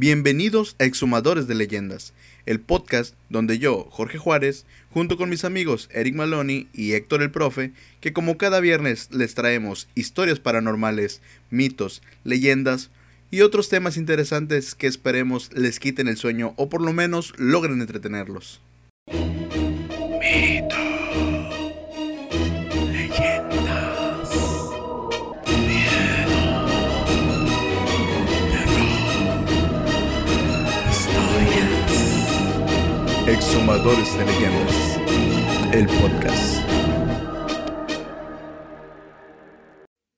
Bienvenidos a Exhumadores de Leyendas, el podcast donde yo, Jorge Juárez, junto con mis amigos Eric Maloney y Héctor el Profe, que como cada viernes les traemos historias paranormales, mitos, leyendas y otros temas interesantes que esperemos les quiten el sueño o por lo menos logren entretenerlos. Exhumadores de Leyendas, el podcast.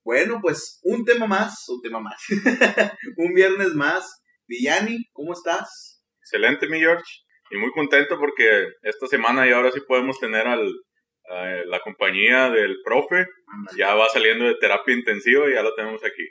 Bueno, pues un tema más, un tema más, un viernes más. Villani, ¿cómo estás? Excelente, mi George. Y muy contento porque esta semana y ahora sí podemos tener al, a la compañía del profe. Ya va saliendo de terapia intensiva y ya lo tenemos aquí.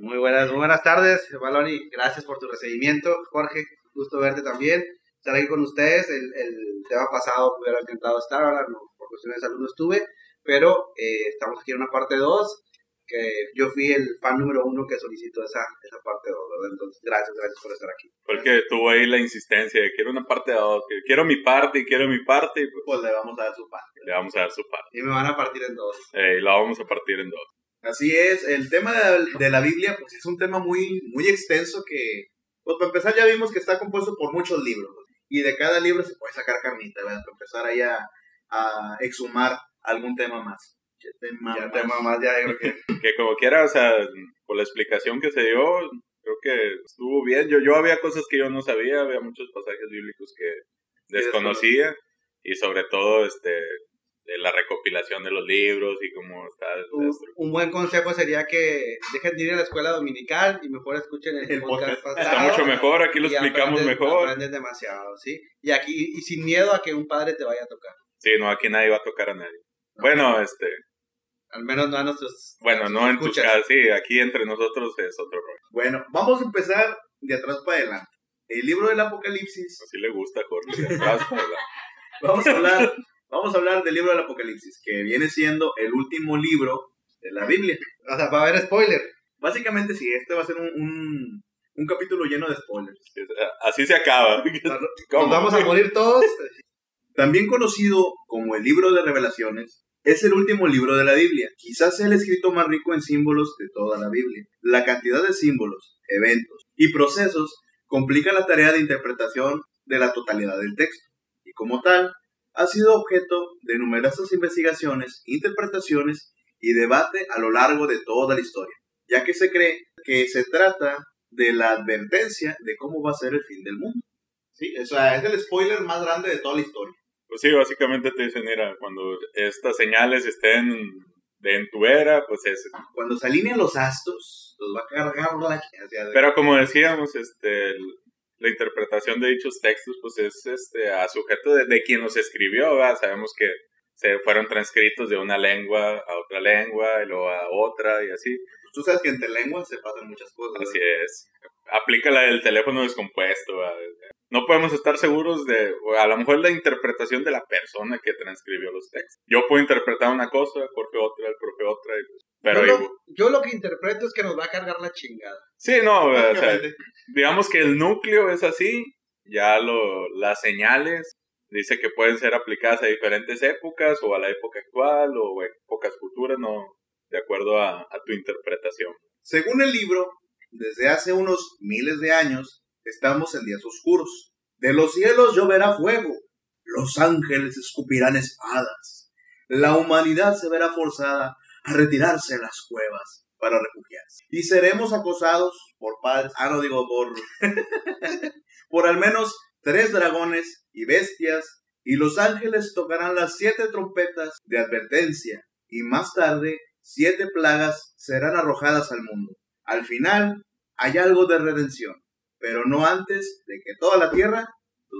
Muy buenas, muy buenas tardes, Baloni. Gracias por tu recibimiento, Jorge. Gusto verte también estar ahí con ustedes. El, el tema pasado me hubiera encantado estar, ahora no, por cuestiones de salud no estuve, pero eh, estamos aquí en una parte 2, que yo fui el fan número uno que solicitó esa, esa parte 2, ¿verdad? Entonces, gracias, gracias por estar aquí. Porque tuvo ahí la insistencia de quiero una parte 2, que quiero mi parte, quiero mi parte. Pues, Pues le vamos a dar su parte. le vamos a dar su parte. Y me van a partir en dos. Eh, y la vamos a partir en dos. Así es, el tema de, de la Biblia pues es un tema muy, muy extenso que, pues para empezar ya vimos que está compuesto por muchos libros y de cada libro se puede sacar carnita, ¿verdad? Para empezar ahí a, a exhumar algún tema más. ¿Qué tema Ya más? tema más, ya creo que... Que como quiera, o sea, por la explicación que se dio, creo que estuvo bien. Yo, yo había cosas que yo no sabía, había muchos pasajes bíblicos que desconocía. Y sobre todo, este, de la recopilación de los libros y cómo está Un, un buen consejo sería que dejen de ir a la escuela dominical y mejor escuchen el, El podcast, podcast. pasado. Está mucho mejor, aquí lo y explicamos aprenden- mejor. Aprenden demasiado, ¿sí? Y aquí, y sin miedo a que un padre te vaya a tocar. Sí, no, aquí nadie va a tocar a nadie. Bueno, este, Al menos no a nuestros... bueno, no en tus casas, sí, aquí entre nosotros es otro rollo. Bueno, vamos a empezar de atrás para adelante. El libro del Apocalipsis. Así le gusta, Jorge. de atrás para adelante. Vamos a hablar, vamos a hablar del libro del Apocalipsis, que viene siendo el último libro de la Biblia. O sea, va a haber spoiler. Básicamente sí, este va a ser un, un, un capítulo lleno de spoilers. Así se acaba. Nos ¿Cómo? vamos a morir todos. También conocido como el libro de revelaciones, es el último libro de la Biblia. Quizás sea el escrito más rico en símbolos de toda la Biblia. La cantidad de símbolos, eventos y procesos complica la tarea de interpretación de la totalidad del texto. Y como tal, ha sido objeto de numerosas investigaciones, interpretaciones y debate a lo largo de toda la historia, ya que se cree que se trata de la advertencia de cómo va a ser el fin del mundo. Sí, o sea, es el spoiler más grande de toda la historia. Pues sí, básicamente te dicen, mira, cuando estas señales estén en tu era, pues es... Cuando se alinean los astros, los va a cargar la... Pero como decíamos, este, la interpretación de dichos textos, pues es este, a sujeto de, quien los escribió, ¿verdad? Sabemos que se fueron transcritos de una lengua a otra lengua, y luego a otra, y así. Tú sabes que entre lenguas se pasan muchas cosas. Así es. Aplica la del teléfono descompuesto. ¿verdad? No podemos estar seguros de, a lo mejor la interpretación de la persona que transcribió los textos. Yo puedo interpretar una cosa, Jorge otra, el profe otra, y pues- pero yo, lo, yo lo que interpreto es que nos va a cargar la chingada. sí, no, o sea, Básicamente. digamos que el núcleo es así, ya lo, las señales dice que pueden ser aplicadas a diferentes épocas o a la época actual o épocas futuras, no, de acuerdo a, a tu interpretación. Según el libro, desde hace unos miles de años, estamos en días oscuros. De los cielos lloverá fuego, los ángeles escupirán espadas, la humanidad se verá forzada a retirarse a las cuevas para refugiarse. Y seremos acosados por padres, ah, no digo por, por al menos tres dragones y bestias, y los ángeles tocarán las siete trompetas de advertencia, y más tarde siete plagas serán arrojadas al mundo. Al final hay algo de redención, pero no antes de que toda la tierra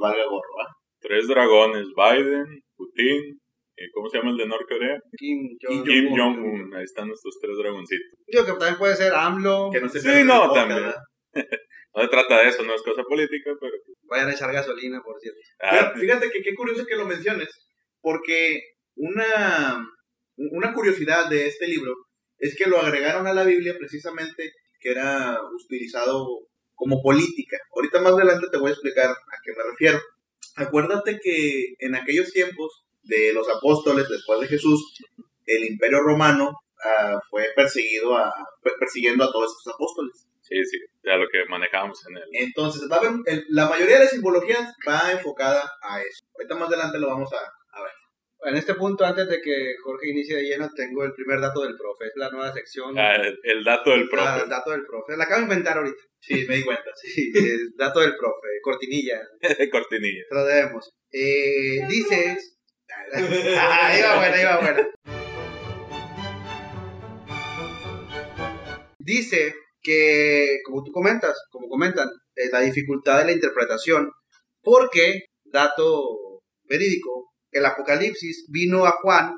valga gorro, ¿va? Tres dragones, Biden, Putin, ¿y ¿cómo se llama el de Norcorea? Kim, Jong-un. Ahí están nuestros tres dragoncitos. Digo que también puede ser AMLO. Que no se Sí, no, también. ¿verdad? No se trata de eso, no es cosa política, pero... Vayan a echar gasolina, por cierto. ah, Pero fíjate que qué curioso que lo menciones, porque una, una curiosidad de este libro es que lo agregaron a la Biblia precisamente que era utilizado como política. Ahorita más adelante te voy a explicar a qué me refiero. Acuérdate que en aquellos tiempos de los apóstoles después de Jesús, el imperio romano uh, fue perseguido a, fue persiguiendo a todos estos apóstoles. Sí, sí, ya lo que manejábamos en el... Entonces, va a haber, el, la mayoría de las simbologías va enfocada a eso. Ahorita más adelante lo vamos a. En este punto, antes de que Jorge inicie de lleno, tengo el primer dato del profe. Es la nueva sección. Ah, el, el, dato del profe. Ah, el dato del profe. La acabo de inventar ahorita. Sí, me di cuenta. Sí, el dato del profe. Cortinilla. Cortinilla. Te lo debemos. Eh, dice... ahí va buena, ahí va buena. Dice que, como tú comentas, como comentan, eh, la dificultad de la interpretación, porque, dato verídico, el Apocalipsis vino a Juan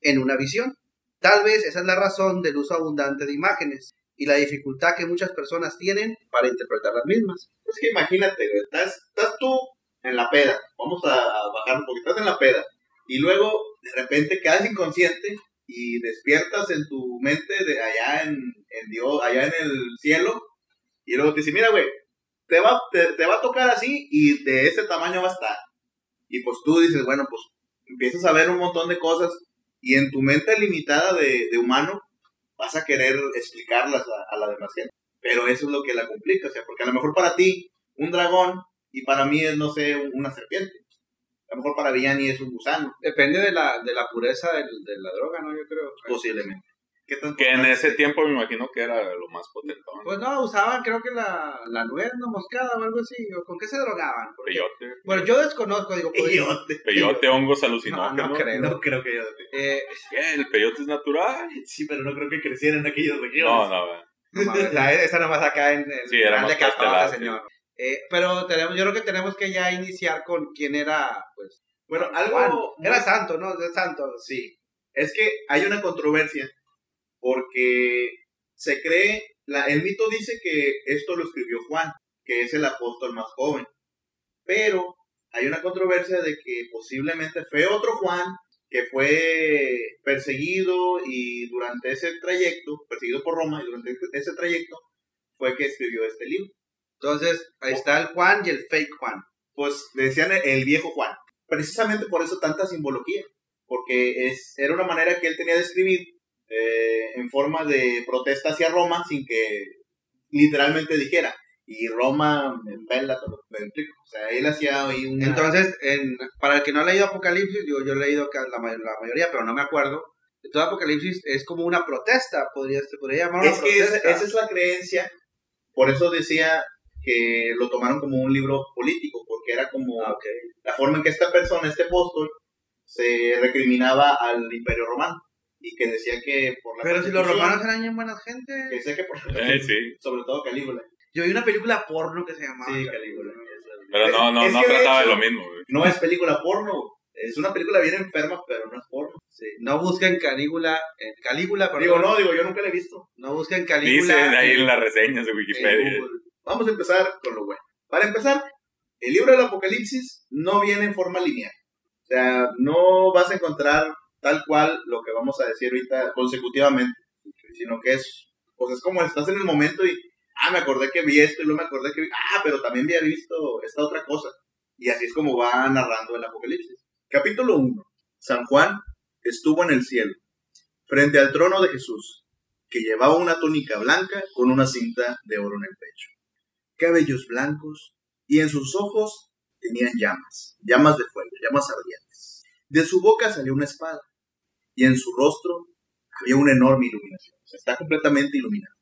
en una visión. Tal vez esa es la razón del uso abundante de imágenes y la dificultad que muchas personas tienen para interpretar las mismas. Es que imagínate, estás, tú en la peda, vamos a, bajar un poquito, estás en la peda, y luego de repente quedas inconsciente y despiertas en tu mente de allá en, en Dios, allá en el cielo, y luego te dice, mira, güey, te va, te, te, va a tocar así y de ese tamaño va a estar. Y pues tú dices, bueno, pues empiezas a ver un montón de cosas y en tu mente limitada de, de humano vas a querer explicarlas a, a, la demás gente. Pero eso es lo que la complica, o sea, porque a lo mejor para ti un dragón y para mí es, no sé, una serpiente. A lo mejor para Villani es un gusano. Depende de la, de la pureza del, de la droga, ¿no? Yo creo. Posiblemente. Que en ese tiempo me imagino que era lo más potente. ¿no? Pues no, usaban creo que la, la nuez, no moscada o algo así. ¿O ¿Con qué se drogaban? Porque, peyote. Bueno, yo desconozco, digo. Pues, peyote. Peyote, hongos alucinógenos. No, no creo. No creo que peyote. Eh, ¿Qué? ¿El peyote es natural? Sí, pero no creo que creciera en aquellas regiones. No, no, no. no la, esa nomás acá en, en sí, era más Castilla, señor. Eh, pero tenemos, yo creo que tenemos que ya iniciar con quién era, pues, bueno, algo... Juan. Era santo, ¿no? De santo. Sí. Es que hay una controversia porque se cree, la, el mito dice que esto lo escribió Juan, que es el apóstol más joven. Pero hay una controversia de que posiblemente fue otro Juan que fue perseguido y durante ese trayecto, perseguido por Roma, y durante ese trayecto fue que escribió este libro. Entonces, ahí está el Juan y el fake Juan. Pues decían el viejo Juan precisamente por eso tanta simbología, porque es, era una manera que él tenía de escribir eh, en forma de protesta hacia Roma sin que literalmente dijera. Y Roma, en vela, o sea, él hacía ahí una... Entonces, en, para el que no ha leído Apocalipsis, yo, yo he leído la, la mayoría, pero no me acuerdo. Todo Apocalipsis es como una protesta, podría, se podría llamar una es protesta. que esa, esa es la creencia, por eso decía que lo tomaron como un libro político, porque era como Ah, okay. la forma en que esta persona, este apóstol, se recriminaba al imperio romano y que decía que por la Pero si los romanos eran bien buenas gente. que decía que por Eh, sí. sobre todo Calígula. Yo vi una película porno que se llamaba. Sí, Calígula. Pero no, no, Es no de trataba de lo mismo, güey. No es película porno, es una película bien enferma, pero no es porno. Sí, No busquen Calígula, en Calígula, perdón. Digo, no, digo, yo nunca la he visto. No busquen Calígula. Dice ahí en- las reseñas de Wikipedia. Vamos a empezar con lo bueno. Para empezar, el libro del Apocalipsis no viene en forma lineal. O sea, no vas a encontrar tal cual lo que vamos a decir ahorita consecutivamente, sino que es, pues es como estás en el momento y, ah, me acordé que vi esto y luego me acordé que vi, ah, pero también había visto esta otra cosa. Y así es como va narrando el Apocalipsis. Capítulo 1. San Juan estuvo en el cielo, frente al trono de Jesús, que llevaba una túnica blanca con una cinta de oro en el pecho cabellos blancos, y en sus ojos tenían llamas, llamas de fuego, llamas ardientes. De su boca salió una espada, y en su rostro había una enorme iluminación. Está completamente iluminado.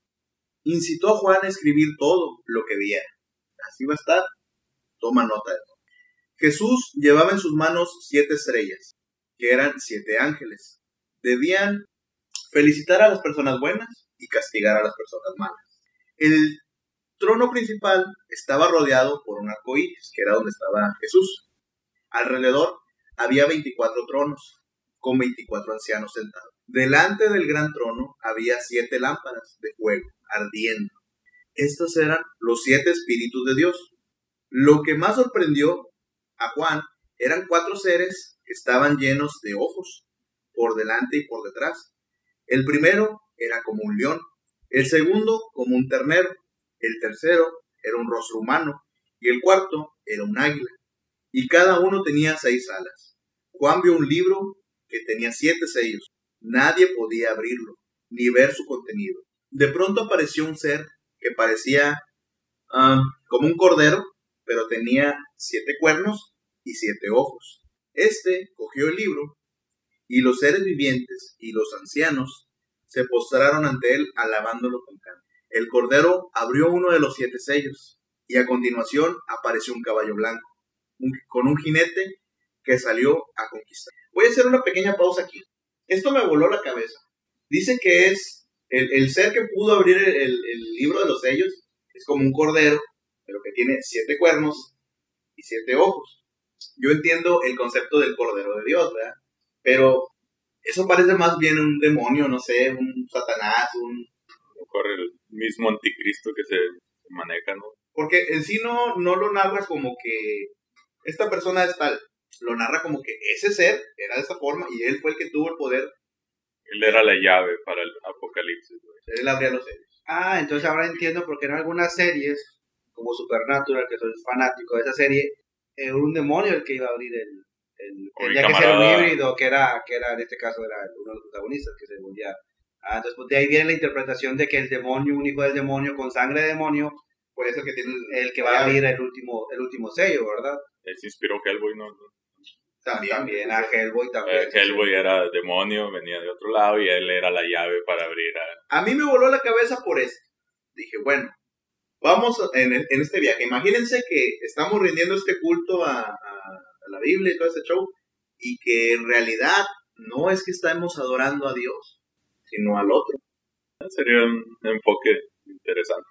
Incitó a Juan a escribir todo lo que viera. Así va a estar. Toma nota de todo. Jesús llevaba en sus manos siete estrellas, que eran siete ángeles. Debían felicitar a las personas buenas y castigar a las personas malas. El trono principal estaba rodeado por un arco iris, que era donde estaba Jesús. Alrededor había 24 tronos, con 24 ancianos sentados. Delante del gran trono había siete lámparas de fuego, ardiendo. Estos eran los siete espíritus de Dios. Lo que más sorprendió a Juan eran cuatro seres que estaban llenos de ojos, por delante y por detrás. El primero era como un león, el segundo como un ternero, el tercero era un rostro humano y el cuarto era un águila. Y cada uno tenía seis alas. Juan vio un libro que tenía siete sellos. Nadie podía abrirlo, ni ver su contenido. De pronto apareció un ser que parecía ah, como un cordero, pero tenía siete cuernos y siete ojos. Este cogió el libro y los seres vivientes y los ancianos se postraron ante él alabándolo con canto. El cordero abrió uno de los siete sellos y a continuación apareció un caballo blanco con un jinete que salió a conquistar. Voy a hacer una pequeña pausa aquí. Esto me voló la cabeza. Dice que es el, ser que pudo abrir el, libro de los sellos, es como un cordero, pero que tiene siete cuernos y siete ojos. Yo entiendo el concepto del cordero de Dios, ¿verdad? Pero eso parece más bien un demonio, no sé, un satanás, un... Corre el mismo anticristo que se maneja, ¿no? Porque en sí no, no lo narra como que esta persona es tal, lo narra como que ese ser era de esa forma y él fue el que tuvo el poder. Él era la llave para el apocalipsis. Él abría los sellos. Ah, entonces ahora entiendo por qué en algunas series, como Supernatural, que soy fanático de esa serie, era un demonio el que iba a abrir el... el ya que ser un híbrido, que era, que era en este caso era uno de los protagonistas, que se volvía... Ah, entonces pues, de ahí viene la interpretación de que el demonio, un hijo del demonio con sangre de demonio, pues es el que tiene el, que va a abrir el último, el último sello, ¿verdad? Él se inspiró Hellboy, ¿no? También, a Hellboy también. Eh, Hellboy era demonio, venía de otro lado y él era la llave para abrir a... A mí me voló la cabeza por eso. Dije, bueno, vamos en, en este viaje. Imagínense que estamos rindiendo este culto a, a, la Biblia y todo este show y que en realidad no es que estamos adorando a Dios, sino al otro. Sería un enfoque interesante.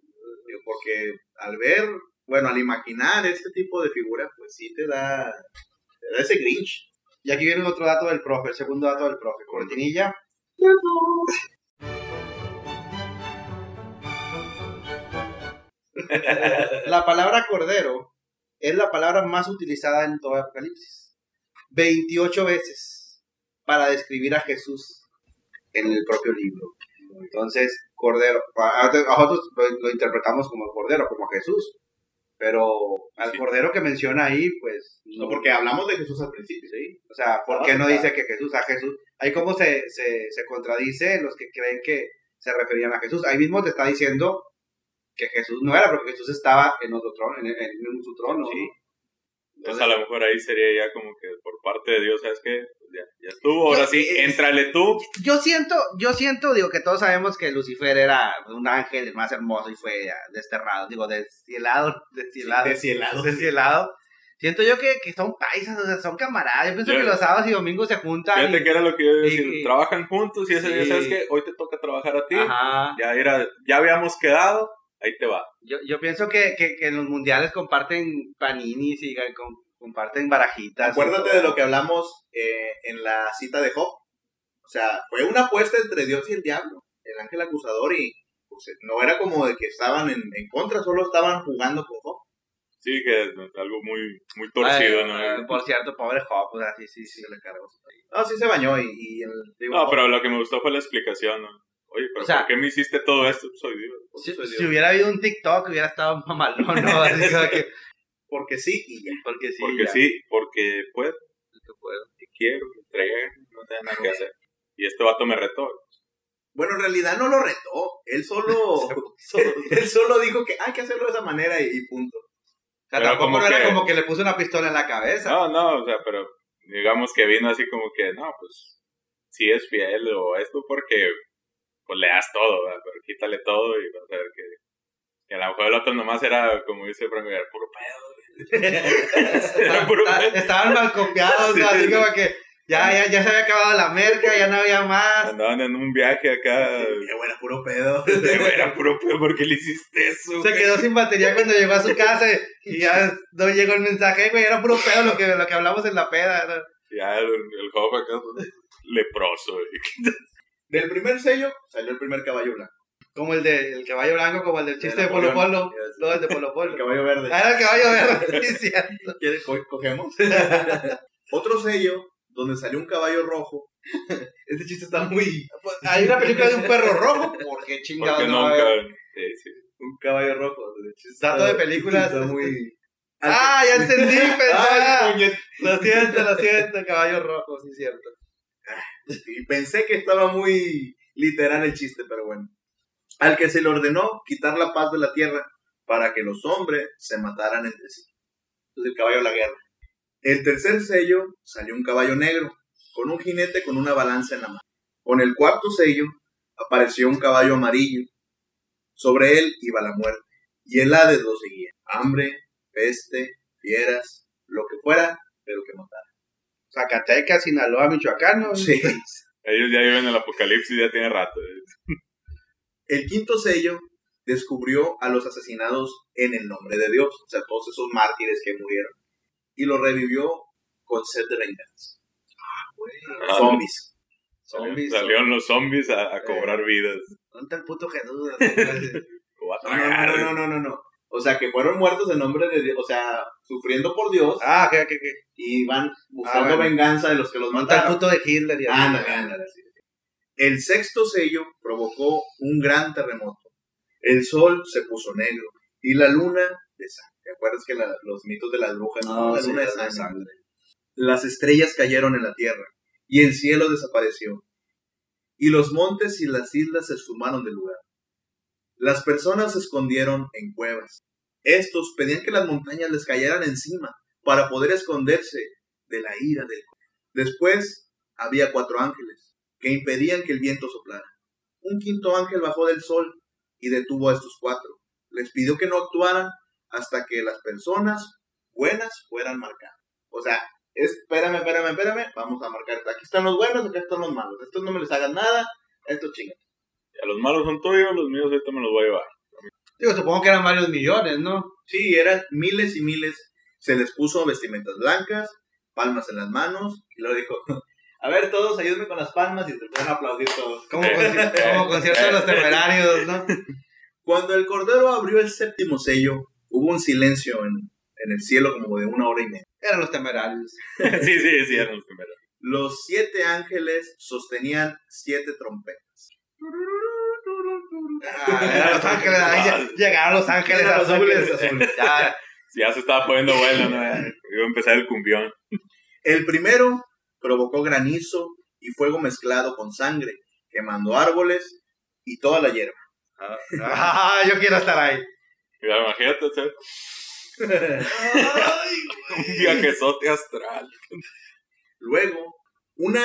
Porque al ver, bueno, al imaginar este tipo de figuras, pues sí te da ese Grinch. Y aquí viene otro dato del profe, el segundo dato del profe. Cortinilla. la palabra cordero es la palabra más utilizada en todo Apocalipsis. 28 veces para describir a Jesús en el propio libro. Entonces, cordero, nosotros lo, interpretamos como cordero, como Jesús. Pero al cordero que menciona ahí, pues... No, porque hablamos de Jesús al principio, ¿sí? O sea, ¿por qué no dice que Jesús a Jesús? Ahí como se, se, se contradice los que creen que se referían a Jesús. Ahí mismo te está diciendo que Jesús no era, porque Jesús estaba en otro trono, en, en, su trono. Sí. Entonces, a lo mejor ahí sería ya como que por parte de Dios, ¿sabes qué? Ya, ya estuvo, ahora sí, entrale tú. Yo siento, yo siento, digo, que todos sabemos que Lucifer era un ángel más hermoso y fue desterrado, digo, descielado, descielado. Descielado. Descielado. Siento yo que, que son paisas, o sea, son camaradas. Yo pienso que los sábados y domingos se juntan. Fíjate que era lo que yo decía, trabajan juntos y ese día, ¿sabes qué? Hoy te toca trabajar a ti. Ya era, ya habíamos quedado, ahí te va. Yo, yo pienso que, que, que en los mundiales comparten paninis y comparten barajitas. Acuérdate de lo que hablamos eh, en la cita de Job. O sea, fue una apuesta entre Dios y el diablo, el ángel acusador, y pues, no era como de que estaban en, en contra, solo estaban jugando con Job. Sí, que es algo muy, muy torcido, ¿no? Por cierto, pobre Job, o sea, sí, sí, sí, se le cargó. No, sí se bañó y... y el, no, pero lo que me gustó fue la explicación, ¿no? Oye, pero ¿por qué me hiciste todo esto? Soy Dios. Si, hubiera habido un TikTok, hubiera estado mamalón, ¿no? Así que... Porque sí y ya. Porque sí. Porque sí, porque puedo. Porque puedo. Y quiero, entregar, no tengo nada que hacer. Y este vato me retó. Bueno, en realidad no lo retó. Él solo, él solo dijo que hay que hacerlo de esa manera y, punto. O sea, tampoco como era como que le puso una pistola en la cabeza. No, no, o sea, pero digamos que vino así como que, no, pues, si es fiel o esto porque pues le das todo, ¿verdad? pero quítale todo y vas a ver que, que a lo mejor el otro nomás era, como dice Frank, era puro pedo. Estaban mal copiados, sí, así como que ya, ya, ya se había acabado la merca, ya no había más. Andaban en un viaje acá. Sí, bueno, puro pedo. era puro pedo, ¿por qué le hiciste eso? Se quedó sin batería cuando llegó a su casa y ya no llegó el mensaje, güey, era puro pedo lo que, lo que hablamos en la peda. ¿no? Ya, el, el joven acá, leproso, güey. Del primer sello salió el primer caballo blanco. Como el del caballo blanco, como el del chiste de, Polo Polo. No, el de Polo Polo. El caballo verde. Ah, el caballo verde, sí, cierto. ¿Quieres? Cogemos. Otro sello donde salió un caballo rojo. Este chiste está muy. Hay una película de un perro rojo. ¿Por qué chingados Porque no nunca. Sí, sí. Un caballo rojo. Dato de películas. Está muy... Ah, ya entendí, pensaba. puñet- Lo siento, lo siento, caballo rojo, sí es cierto. Y pensé que estaba muy literal el chiste, pero bueno. Al que se le ordenó quitar la paz de la tierra para que los hombres se mataran entre sí. Entonces el caballo de la guerra. El tercer sello salió un caballo negro, con un jinete con una balanza en la mano. Con el cuarto sello apareció un caballo amarillo. Sobre él iba la muerte, y el Hades lo seguía. Hambre, peste, fieras, lo que fuera, pero que matara. Zacatecas, Sinaloa, Michoacán, ¿no? Sí. Ellos ya viven el apocalipsis ya tiene rato. eh. El quinto sello descubrió a los asesinados en el nombre de Dios, o sea, todos esos mártires que murieron, y los revivió con sed de venganza. Ah, Zombies. Zombies. Salieron los zombies a, a cobrar vidas. ¿Dónde está el puto Jesús? No, no, no, no, no, no, no. O sea, que fueron muertos en nombre de Dios, o sea, sufriendo por Dios ah, ¿qué, qué, qué? y van buscando Ah, bueno. venganza de los que los ¿Dónde está el mataron. puto de Hitler? y así? Ándale, ándale, sí. El sexto sello provocó un gran terremoto. El sol se puso negro y la luna de sangre. ¿Te acuerdas que la- los mitos de las brujas? No, la sí, luna de la de sangre. sangre. Las estrellas cayeron en la tierra y el cielo desapareció. Y los montes y las islas se esfumaron del lugar. Las personas se escondieron en cuevas. Estos pedían que las montañas les cayeran encima para poder esconderse de la ira del Después había cuatro ángeles que impedían que el viento soplara. Un quinto ángel bajó del sol y detuvo a estos cuatro. Les pidió que no actuaran hasta que las personas buenas fueran marcadas. O sea, espérame, espérame, espérame, vamos a marcar. Aquí están los buenos, acá están los malos. Estos no me les hagan nada, estos chingan. Ya los malos son tuyos, los míos ahorita me los voy a llevar. Digo, supongo que eran varios millones, ¿no? Sí, eran miles y miles. Se les puso vestimentas blancas, palmas en las manos, y luego dijo, a ver todos, ayúdenme con las palmas, y te pueden aplaudir todos. Como, conci- como concierto de los temerarios, ¿no? Cuando el Cordero abrió el séptimo sello, hubo un silencio en, en el cielo como de una hora y media. Eran los temerarios. sí, sí, sí, eran los primeros. Los siete ángeles sostenían siete trompetas. Ah, eran los ángeles. ahí llegaron los azules. ángeles azules. Ya, Ya se estaba poniendo bueno, ¿no? Iba a empezar el cumbión. El primero provocó granizo y fuego mezclado con sangre, quemando árboles y toda la hierba. Ah, yo quiero estar ahí. Imagínate un viajezote astral. Luego, una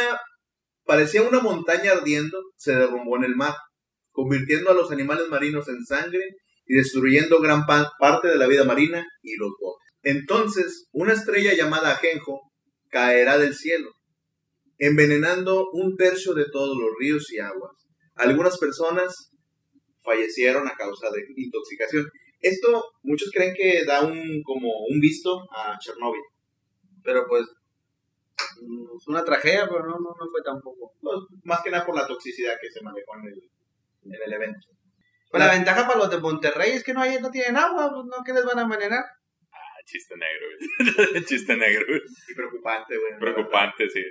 parecía una montaña ardiendo, se derrumbó en el mar, convirtiendo a los animales marinos en sangre y destruyendo gran pa- parte de la vida marina y los botes. Entonces, una estrella llamada Ajenjo caerá del cielo, envenenando un tercio de todos los ríos y aguas. Algunas personas fallecieron a causa de intoxicación. Esto muchos creen que da un como un visto a Chernóbil. Pero pues, es una tragedia, pero no, no, no fue tampoco. Pues, más que nada por la toxicidad que se manejó en el, en el evento. Pero la ventaja para los de Monterrey es que no, hay, no tienen agua, pues no, ¿qué les van a envenenar? Ah, chiste negro, chiste negro. Y preocupante, güey. Preocupante, sí.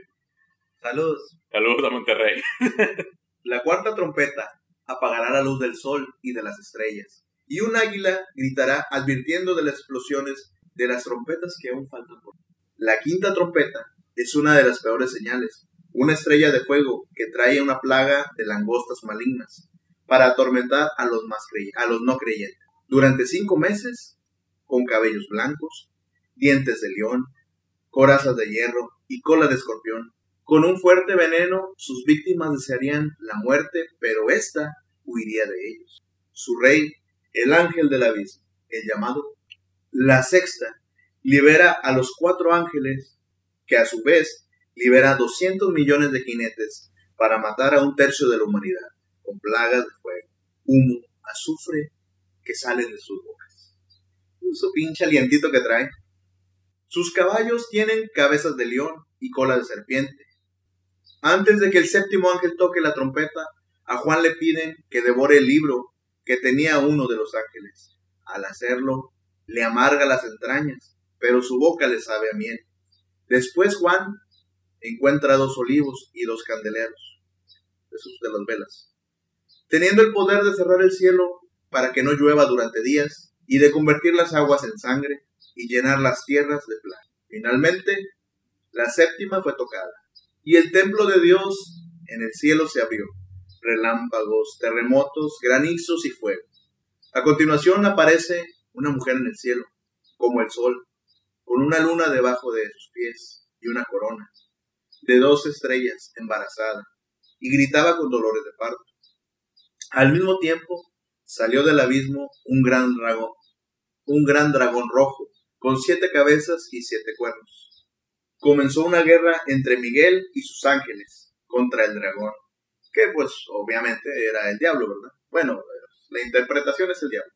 Saludos. Saludos a Monterrey. La cuarta trompeta apagará la luz del sol y de las estrellas. Y un águila gritará advirtiendo de las explosiones de las trompetas que aún faltan por. La quinta trompeta es una de las peores señales. Una estrella de fuego que trae una plaga de langostas malignas para atormentar a los, más a los no creyentes. Durante cinco meses, con cabellos blancos, dientes de león, corazas de hierro y cola de escorpión, con un fuerte veneno, sus víctimas desearían la muerte, pero ésta huiría de ellos. Su rey, el ángel del abismo, el llamado. La sexta libera a los cuatro ángeles, que a su vez libera 200 millones de jinetes para matar a un tercio de la humanidad, con plagas de fuego, humo, azufre que salen de sus bocas. Su pinche alientito que traen. Sus caballos tienen cabezas de león y cola de serpiente. Antes de que el séptimo ángel toque la trompeta, a Juan le piden que devore el libro que tenía uno de los ángeles. Al hacerlo, le amarga las entrañas, pero su boca le sabe a miel. Después Juan encuentra dos olivos y dos candeleros, esos de las velas. Teniendo el poder de cerrar el cielo, para que no llueva durante días, y de convertir las aguas en sangre y llenar las tierras de plaga. Finalmente, la séptima fue tocada, y el templo de Dios en el cielo se abrió. Relámpagos, terremotos, granizos y fuego. A continuación aparece una mujer en el cielo, como el sol, con una luna debajo de sus pies y una corona de dos estrellas, embarazada, y gritaba con dolores de parto. Al mismo tiempo salió del abismo un gran dragón, un gran dragón rojo, con siete cabezas y siete cuernos. Comenzó una guerra entre Miguel y sus ángeles contra el dragón, que pues obviamente era el diablo, ¿verdad? Bueno, la interpretación es el diablo.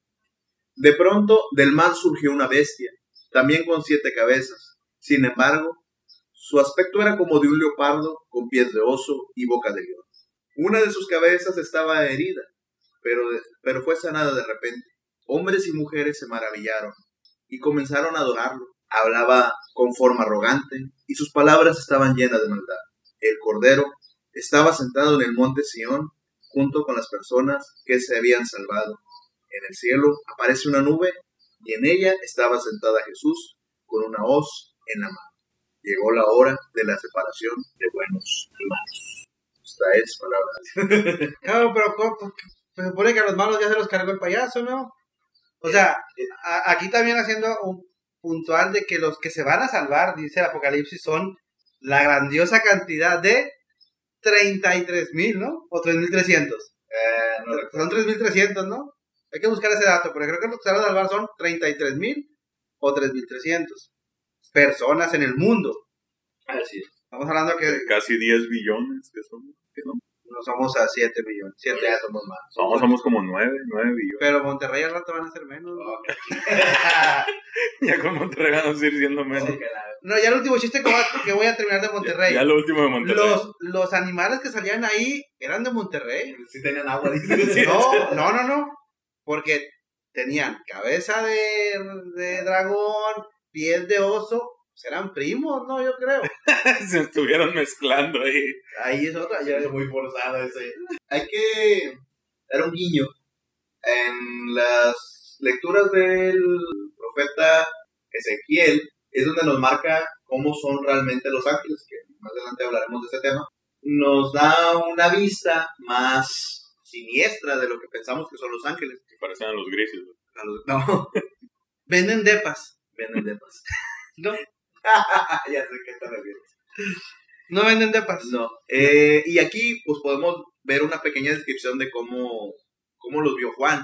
De pronto del mar surgió una bestia, también con siete cabezas. Sin embargo, su aspecto era como de un leopardo con pies de oso y boca de león. Una de sus cabezas estaba herida, pero, pero fue sanada de repente. Hombres y mujeres se maravillaron y comenzaron a adorarlo. Hablaba con forma arrogante y sus palabras estaban llenas de maldad. El cordero estaba sentado en el monte Sión junto con las personas que se habían salvado. En el cielo aparece una nube y en ella estaba sentada Jesús con una hoz en la mano. Llegó la hora de la separación de buenos y malos. Esta es palabra. no, pero se supone que a los malos ya se los cargó el payaso, ¿no? O sea, aquí también haciendo un puntual de que los que se van a salvar, dice el Apocalipsis, son la grandiosa cantidad de 33 mil, ¿no? O 3.300. Eh, no son 3.300, ¿no? Hay que buscar ese dato, pero creo que los que se van a salvar son 33 mil o 3.300 personas en el mundo. Así es. Estamos hablando que... Casi 10 billones que somos. No? no somos a 7 millones. 7 ya somos más. Somos, somos como 9, 9 billones. Pero Monterrey al rato van a ser menos. ¿no? ya con Monterrey van a seguir siendo menos. No, ya el último chiste que voy a, que voy a terminar de Monterrey. Ya, lo último de Monterrey. Los, los animales que salían ahí eran de Monterrey. Sí tenían agua. no, no, no, no. Porque tenían cabeza de, de dragón, piel de oso serán primos, ¿no? Yo creo. Se estuvieron mezclando ahí. Ahí es otra, ya es muy forzado ese. Hay que dar un guiño en las lecturas del profeta Ezequiel, es donde nos marca cómo son realmente los ángeles, que más adelante hablaremos de ese tema. Nos da una vista más siniestra de lo que pensamos que son los ángeles. Que parecen a los grises. no. Venden depas. Venden depas. no. ya sé qué está bien. No venden depas. No. Eh, y aquí, pues podemos ver una pequeña descripción de cómo, cómo los vio Juan.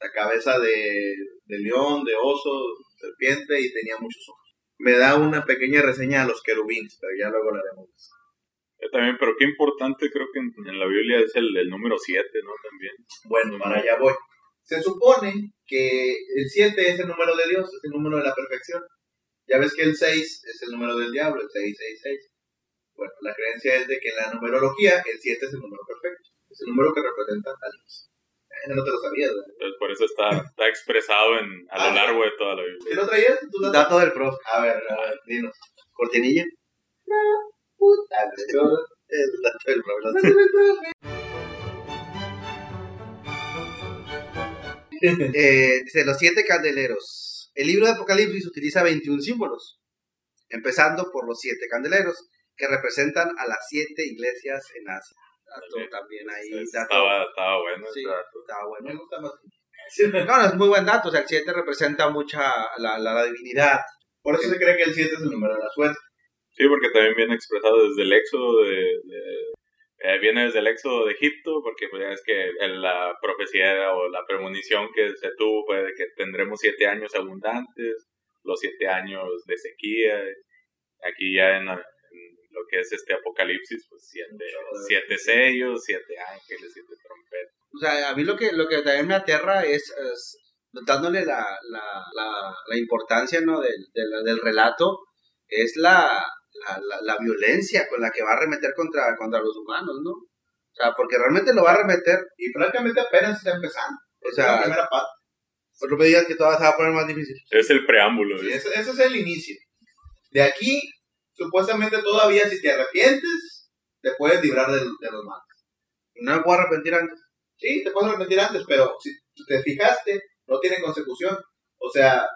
La cabeza de, de león, de oso, serpiente y tenía muchos ojos. Me da una pequeña reseña a los querubines, pero ya luego de eso. Yo también, pero qué importante creo que en, la Biblia es el, el número 7, ¿no? También. Bueno, para allá voy. Se supone que el 7 es el número de Dios, es el número de la perfección. Ya ves que el 6 es el número del diablo, el 666. Bueno, la creencia es de que en la numerología el 7 es el número perfecto. Es el número que representa a Dios. No te lo sabías, ¿verdad? Entonces, por eso está, está expresado en, a lo ah, largo de toda la Biblia. ¿Qué lo traías? dato? dato del prof. A ver, a ver, dinos. ¿Cortinilla? No, puta. El dato del prof. eh, dice, los siete candeleros el libro de Apocalipsis utiliza 21 símbolos, empezando por los siete candeleros, que representan a las siete iglesias en Asia. también ahí. Estaba, estaba, bueno. Sí, estaba bueno. No, es muy buen dato. O sea, el 7 representa mucha la, la, divinidad. Por eso se cree que el 7 es el número de la suerte. Sí, porque también viene expresado desde el éxodo de eh, viene desde el éxodo de Egipto, porque pues, es que la profecía o la premonición que se tuvo fue de que tendremos siete años abundantes, los siete años de sequía. Aquí ya en, lo que es este apocalipsis, pues siete, siete sellos, siete ángeles, siete trompetas. O sea, a mí lo que, lo que también me aterra es, es dándole la, la, la, la importancia ¿no? del, del, del relato, es la, la, la, violencia con la que va a arremeter contra, contra los humanos, ¿no? O sea, porque realmente lo va a arremeter. Y francamente apenas está empezando. O sea, la primera parte. Por no me digas que todo se va a poner más difícil. Es el preámbulo. Sí, ese, es el inicio. De aquí, supuestamente todavía si te arrepientes, te puedes librar de, de los males. ¿No me puedo arrepentir antes? Sí, te puedes arrepentir antes, pero si te fijaste, no tiene consecución. O sea,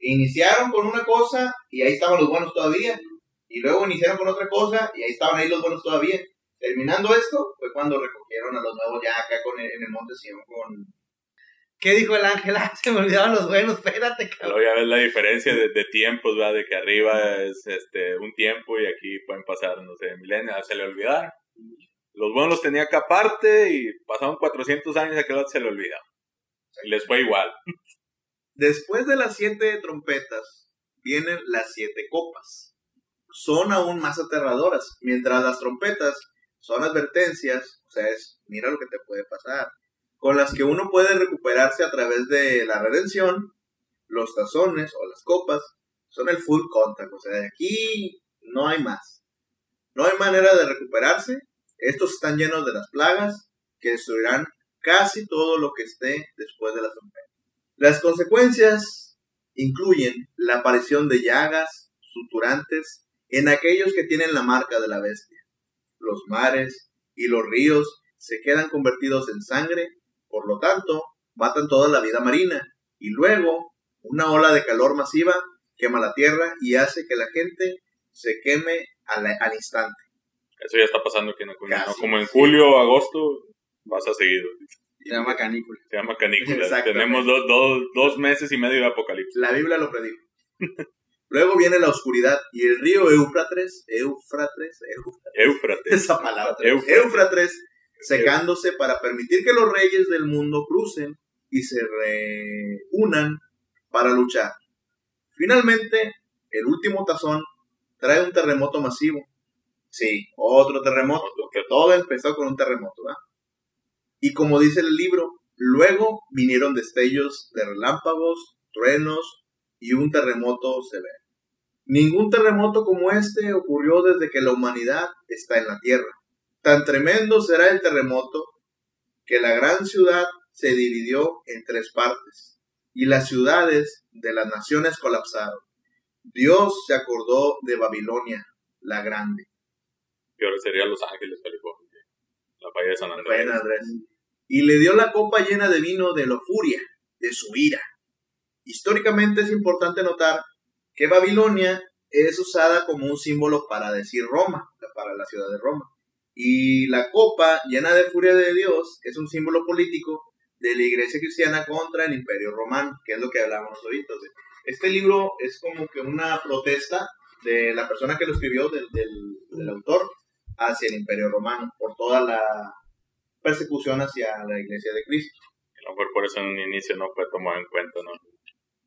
iniciaron con una cosa y ahí estaban los buenos todavía. Y luego iniciaron con otra cosa y ahí estaban ahí los buenos todavía. Terminando esto, fue cuando recogieron a los nuevos ya acá con el, en el Monte Sion con... ¿Qué dijo el ángel? Ah, se me olvidaron los buenos, espérate, cabrón. Luego ya ves la diferencia de, de tiempos, ¿verdad? De que arriba es este un tiempo y aquí pueden pasar, no sé, milenios, se le olvidaron. Los buenos los tenía acá aparte y pasaron 400 años y aquel se le olvidaba. Y les fue igual. Después de las siete trompetas, vienen las siete copas. Son aún más aterradoras, mientras las trompetas son advertencias, o sea, es, mira lo que te puede pasar, con las que uno puede recuperarse a través de la redención, los tazones o las copas, son el full contact, o sea, de aquí no hay más. No hay manera de recuperarse, estos están llenos de las plagas que destruirán casi todo lo que esté después de la trompeta. Las consecuencias incluyen la aparición de llagas suturantes en aquellos que tienen la marca de la bestia. Los mares y los ríos se quedan convertidos en sangre, por lo tanto, matan toda la vida marina. Y luego, una ola de calor masiva quema la tierra y hace que la gente se queme al, instante. Eso ya está pasando aquí en Como en julio o agosto, vas a seguir. Se llama canícula. Se llama canícula. Tenemos dos meses y medio de apocalipsis. La Biblia lo predijo. Luego viene la oscuridad y el río Éufrates, Éufrates, Éufrates, esa palabra, Éufrates, secándose para permitir que los reyes del mundo crucen y se reúnan para luchar. Finalmente, el último tazón trae un terremoto masivo. Sí, otro terremoto, que todo empezó con un terremoto, ¿verdad? Y como dice el libro, luego vinieron destellos de relámpagos, truenos y un terremoto severo. Ningún terremoto como este ocurrió desde que la humanidad está en la tierra. Tan tremendo será el terremoto que la gran ciudad se dividió en tres partes y las ciudades de las naciones colapsaron. Dios se acordó de Babilonia, la grande. Ahora sería Los Ángeles, California. La falla de San Andrés y le dio la copa llena de vino de la furia, de su ira. Históricamente es importante notar que Babilonia es usada como un símbolo para decir Roma, para la ciudad de Roma. Y la copa llena de furia de Dios es un símbolo político de la iglesia cristiana contra el imperio romano, que es lo que hablábamos ahorita. Este libro es como que una protesta de la persona que lo escribió, del, del autor, hacia el imperio romano, por toda la persecución hacia la iglesia de Cristo. A lo por eso en un inicio no fue tomado en cuenta, ¿no?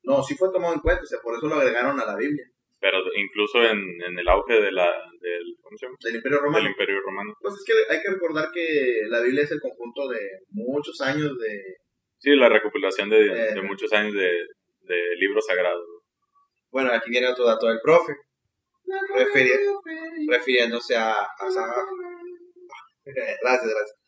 No, sí fue tomado en cuenta, o sea, por eso lo agregaron a la Biblia. Pero incluso en, en el auge de la, del, ¿cómo se llama? del Imperio Romano. Del Imperio Romano. Pues es que hay que recordar que la Biblia es el conjunto de muchos años de... Sí, la recopilación de, de muchos años de, de, libros sagrados. Bueno, aquí viene otro dato del profe. refiriéndose a, a Gracias, gracias.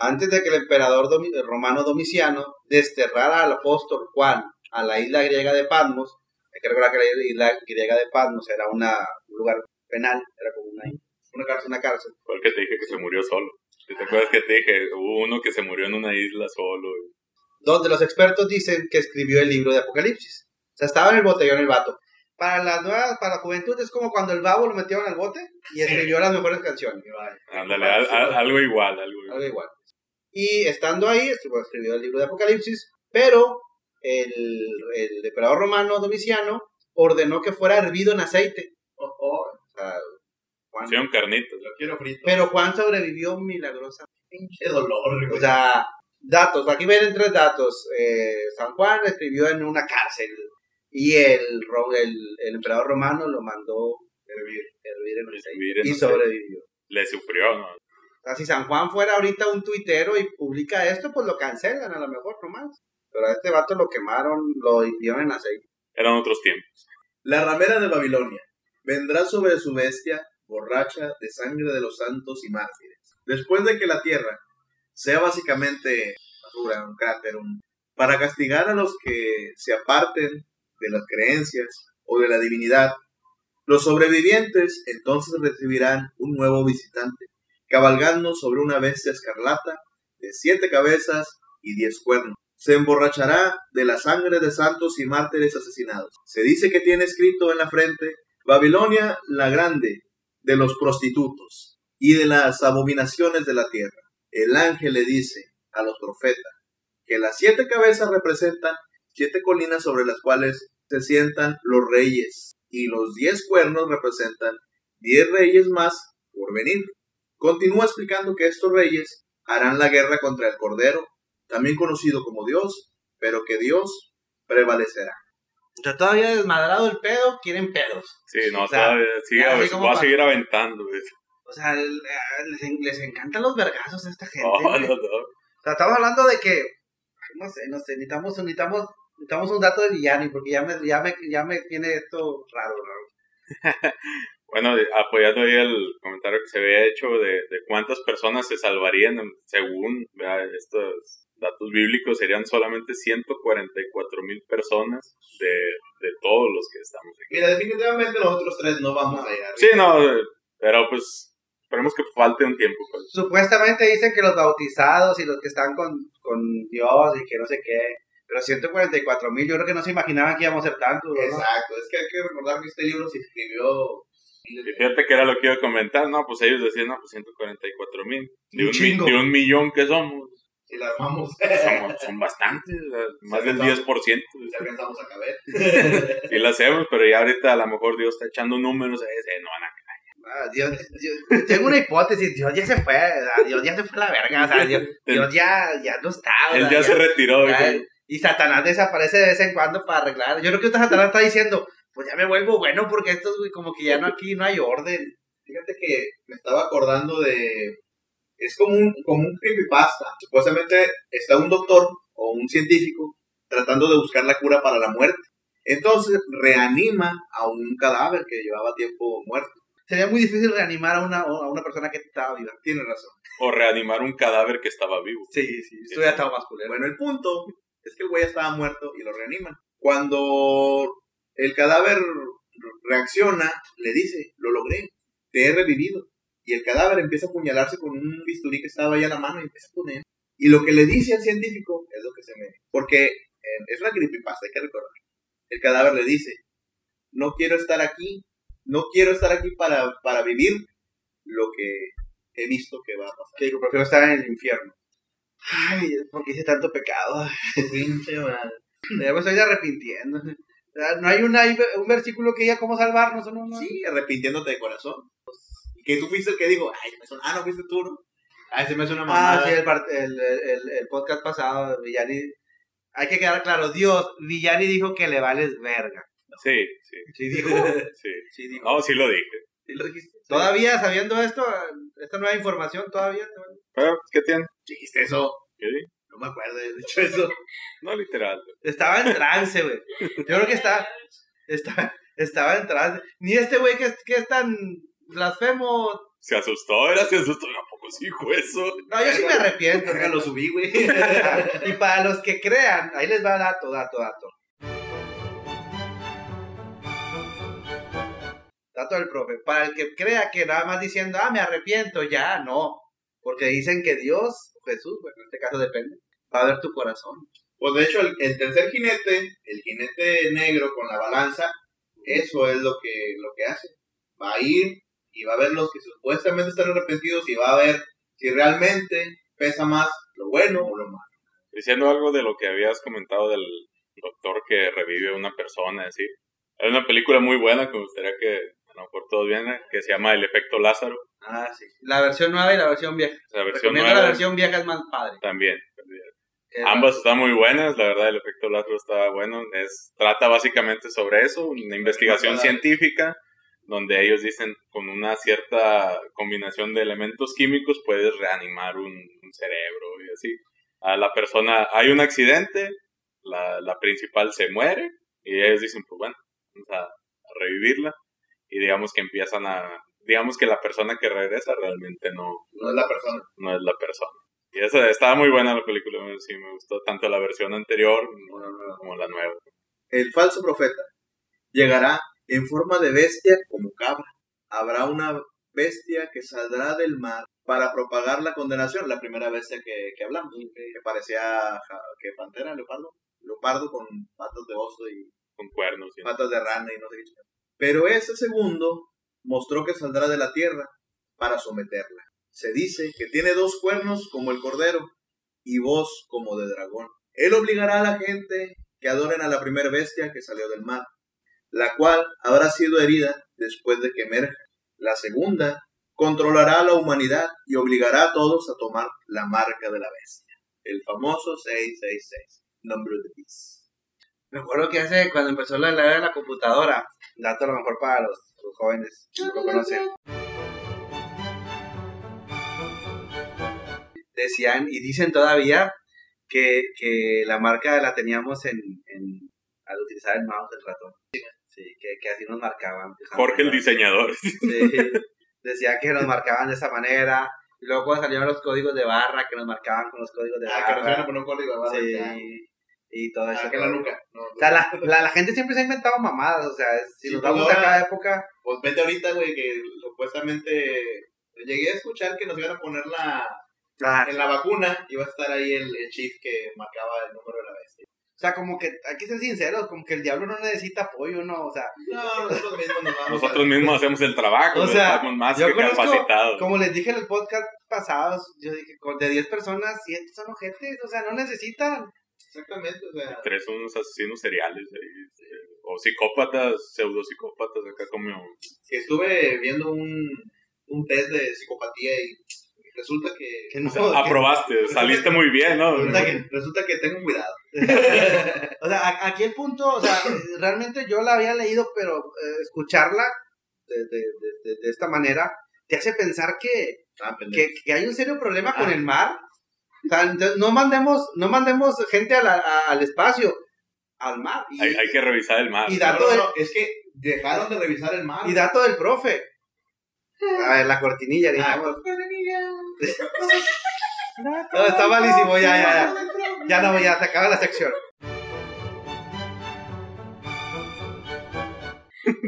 Antes de que el emperador romano Domiciano desterrara al apóstol Juan a la isla griega de Patmos, hay que recordar que la isla griega de Patmos era una, un lugar penal, era como una, una cárcel, una cárcel. Fue el que te dije que se murió solo. ¿Te acuerdas que te dije? Hubo uno que se murió en una isla solo. Donde los expertos dicen que escribió el libro de Apocalipsis. O sea, estaba en el botellón el vato. Para las nuevas, para la juventud es como cuando el babo lo metieron al bote y escribió las mejores canciones. Ándale, algo igual, algo igual. Algo igual. Y estando ahí, escribió el libro de Apocalipsis, pero el, el emperador romano Domiciano ordenó que fuera hervido en aceite. Oh, oh, o sea, Juan, sí, un carnito. Lo quiero frito. Pero Juan sobrevivió milagrosamente. Pinche dolor, O sea, datos. Aquí vienen tres datos. Eh, San Juan escribió en una cárcel y el, el, el emperador romano lo mandó hervir, hervir en aceite y sobrevivió. Le sufrió, ¿no? Si San Juan fuera ahorita un tuitero y publica esto, pues lo cancelan a lo mejor nomás. Pero a este vato lo quemaron, lo hirieron en aceite. Eran otros tiempos. La ramera de Babilonia vendrá sobre su bestia, borracha de sangre de los santos y mártires. Después de que la tierra sea básicamente basura, un cráter, un... para castigar a los que se aparten de las creencias o de la divinidad, los sobrevivientes entonces recibirán un nuevo visitante cabalgando sobre una bestia escarlata de siete cabezas y diez cuernos. Se emborrachará de la sangre de santos y mártires asesinados. Se dice que tiene escrito en la frente Babilonia la grande de los prostitutos y de las abominaciones de la tierra. El ángel le dice a los profetas que las siete cabezas representan siete colinas sobre las cuales se sientan los reyes y los diez cuernos representan diez reyes más por venir. Continúa explicando que estos reyes harán la guerra contra el Cordero, también conocido como Dios, pero que Dios prevalecerá. O sea, todavía desmadrado el pedo, quieren pedos. Sí, no, todavía sigue, va a seguir aventando. O sea, les, les, encantan los vergazos a esta gente. No, no, no. O sea, estamos hablando de que, no sé, no sé, necesitamos, necesitamos, necesitamos un dato de Villani, porque ya me, ya me, ya me tiene esto raro, raro. Bueno, apoyando ahí el comentario que se había hecho de, de cuántas personas se salvarían según estos datos bíblicos, serían solamente 144 mil personas de, de, todos los que estamos aquí. Mira, definitivamente los otros tres no vamos a llegar. Sí, no, pero pues esperemos que falte un tiempo. Pues. Supuestamente dicen que los bautizados y los que están con, con Dios y que no sé qué, pero 144 mil, yo creo que no se imaginaban que íbamos a ser tantos. Exacto, es que hay que recordar que este libro se escribió y fíjate que era lo que iba a comentar, ¿no? Pues ellos decían, no, pues 144 mil. De un, de un millón que somos. Y la armamos. son bastantes, más del 10%. Ya alcanzamos a caber. y lo hacemos, pero ya ahorita a lo mejor Dios está echando números, eh, no van a caer. Ah, Dios, tengo una hipótesis, Dios ya se fue, Dios ya se fue a la verga, o sea, Dios, Dios ya, ya no está. Él ya, se retiró. y Satanás desaparece de vez en cuando para arreglar. Yo creo que Satanás está diciendo, pues ya me vuelvo bueno porque esto, güey, como que ya no aquí no hay orden. Fíjate que me estaba acordando de... Es como un, como un creepypasta. Supuestamente está un doctor o un científico tratando de buscar la cura para la muerte. Entonces reanima a un cadáver que llevaba tiempo muerto. Sería muy difícil reanimar a una, a una persona que estaba viva. Tiene razón. O reanimar un cadáver que estaba vivo. Sí, sí, eso ya estaba más culero. Bueno, el punto es que el güey estaba muerto y lo reaniman. Cuando el cadáver reacciona, le dice, lo logré, te he revivido. Y el cadáver empieza a apuñalarse con un bisturí que estaba ahí a la mano y empieza a poner. Y lo que le dice al científico es lo que se me... Porque eh, es una creepypasta, hay que recordar. El cadáver le dice, no quiero estar aquí, no quiero estar aquí para, para vivir lo que he visto que va a pasar. Que digo, prefiero estar en el infierno. Ay, porque hice tanto pecado. Pinche madre. Ya me estoy arrepintiendo. No hay, una, un versículo que diga cómo salvarnos, ¿no? no? Sí, arrepintiéndote de corazón. Que tú fuiste el que digo, ay, me suena, ah, no fuiste tú, ¿no? Ay, se me hace una mamada. Ah, sí, el, el, el, podcast pasado, Villani, hay que quedar claro, Dios, Villani dijo que le vales verga. Sí, sí. Sí dijo. sí. sí dijo. No, sí lo dije. ¿Sí lo dijiste? ¿Todavía sabiendo esto, esta nueva información, todavía? ¿Pero qué tiene? Dijiste eso. ¿Qué no me acuerdo de hecho eso. No literal. Estaba en trance, güey. Yo creo que está, está, estaba en trance. Ni este güey que, que es tan blasfemo. Se asustó, era, se asustó. Tampoco sí dijo eso. No, yo sí me arrepiento. Que lo subí, güey. y para los que crean, ahí les va dato, dato, dato. Dato del profe. Para el que crea que nada más diciendo, ah, me arrepiento, ya, no. Porque dicen que Dios, Jesús, bueno, en este caso depende, va a ver tu corazón. Pues de hecho, el, tercer jinete, el jinete negro con la balanza, eso es lo que, lo que hace. Va a ir y va a ver los que supuestamente están arrepentidos y va a ver si realmente pesa más lo bueno o lo malo. Diciendo algo de lo que habías comentado del doctor que revive a una persona, así. Hay una película muy buena que me gustaría que a lo mejor todos vienen, que se llama El efecto Lázaro. Ah, sí. La versión nueva y la versión vieja. La versión nueva. La versión vieja es más padre. También. Ambas están muy buenas, la verdad el efecto Lázaro está bueno. Es, trata básicamente sobre eso, una investigación científica donde ellos dicen con una cierta combinación de elementos químicos puedes reanimar un, cerebro y así. A la persona, hay un accidente, la, la principal se muere y ellos dicen, pues bueno, vamos a revivirla y digamos que empiezan a digamos que la persona que regresa realmente no, no es la persona. No es la persona. Y esa, estaba muy buena la película, sí, me gustó tanto la versión anterior como la nueva. El falso profeta llegará en forma de bestia como cabra. Habrá una bestia que saldrá del mar para propagar la condenación, la primera bestia que, que hablamos, que parecía que pantera, leopardo, leopardo con patas de oso y con cuernos, patas de rana y no sé qué. Pero ese segundo mostró que saldrá de la tierra para someterla. Se dice que tiene dos cuernos como el cordero y voz como de dragón. Él obligará a la gente que adoren a la primera bestia que salió del mar, la cual habrá sido herida después de que emerja. La segunda controlará a la humanidad y obligará a todos a tomar la marca de la bestia. El famoso 666, nombre de Beast. Me acuerdo que hace cuando empezó la era de la computadora, dato a lo mejor para los, jóvenes que lo conocen. Decían y dicen todavía que, que la marca la teníamos en, en, al utilizar el mouse del ratón. Sí, que, que así nos marcaban. Jorge el diseñador. Sí, decía que nos marcaban de esa manera. Y luego cuando salieron los códigos de barra, que nos marcaban con los códigos de barra. Ah, que nos iban a poner un código de barra. Sí y todo eso. Ah, que la nuca. o sea, la, la, gente siempre se ha inventado mamadas, o sea, si nos vamos a cada época... Pues vete ahorita, güey, que supuestamente llegué a escuchar que nos iban a poner la... Ah. En la vacuna iba a estar ahí el, el chip que marcaba el número de la bestia. O sea, como que hay que ser sinceros, como que el diablo no necesita apoyo, ¿no? O sea, no, nosotros mismos nos vamos Nosotros mismos hacemos el trabajo, o sea, estamos más que capacitados. Como les dije en el podcast pasado, yo dije, de 10 personas, 7 son ojetes, o sea, no necesitan. Exactamente, o sea. Tres son unos asesinos seriales o psicópatas, pseudopsicópatas, acá como. Estuve viendo un, un test de psicopatía y resulta que. aprobaste, saliste muy bien, ¿no? Resulta que, tengo cuidado. o sea, aquí el punto, o sea, realmente yo la había leído, pero eh, escucharla de, de, de, de, esta manera te hace pensar que, ah, que, que, hay un serio problema con ah. el mar no mandemos, no mandemos gente al espacio, al mar. hay, hay, que revisar el mar. Y dato es que dejaron de revisar el mar. Y dato del profe. A ver, la cortinilla, digamos. no, está malísimo, ya, ya, ya. Ya no, ya, se acaba la sección.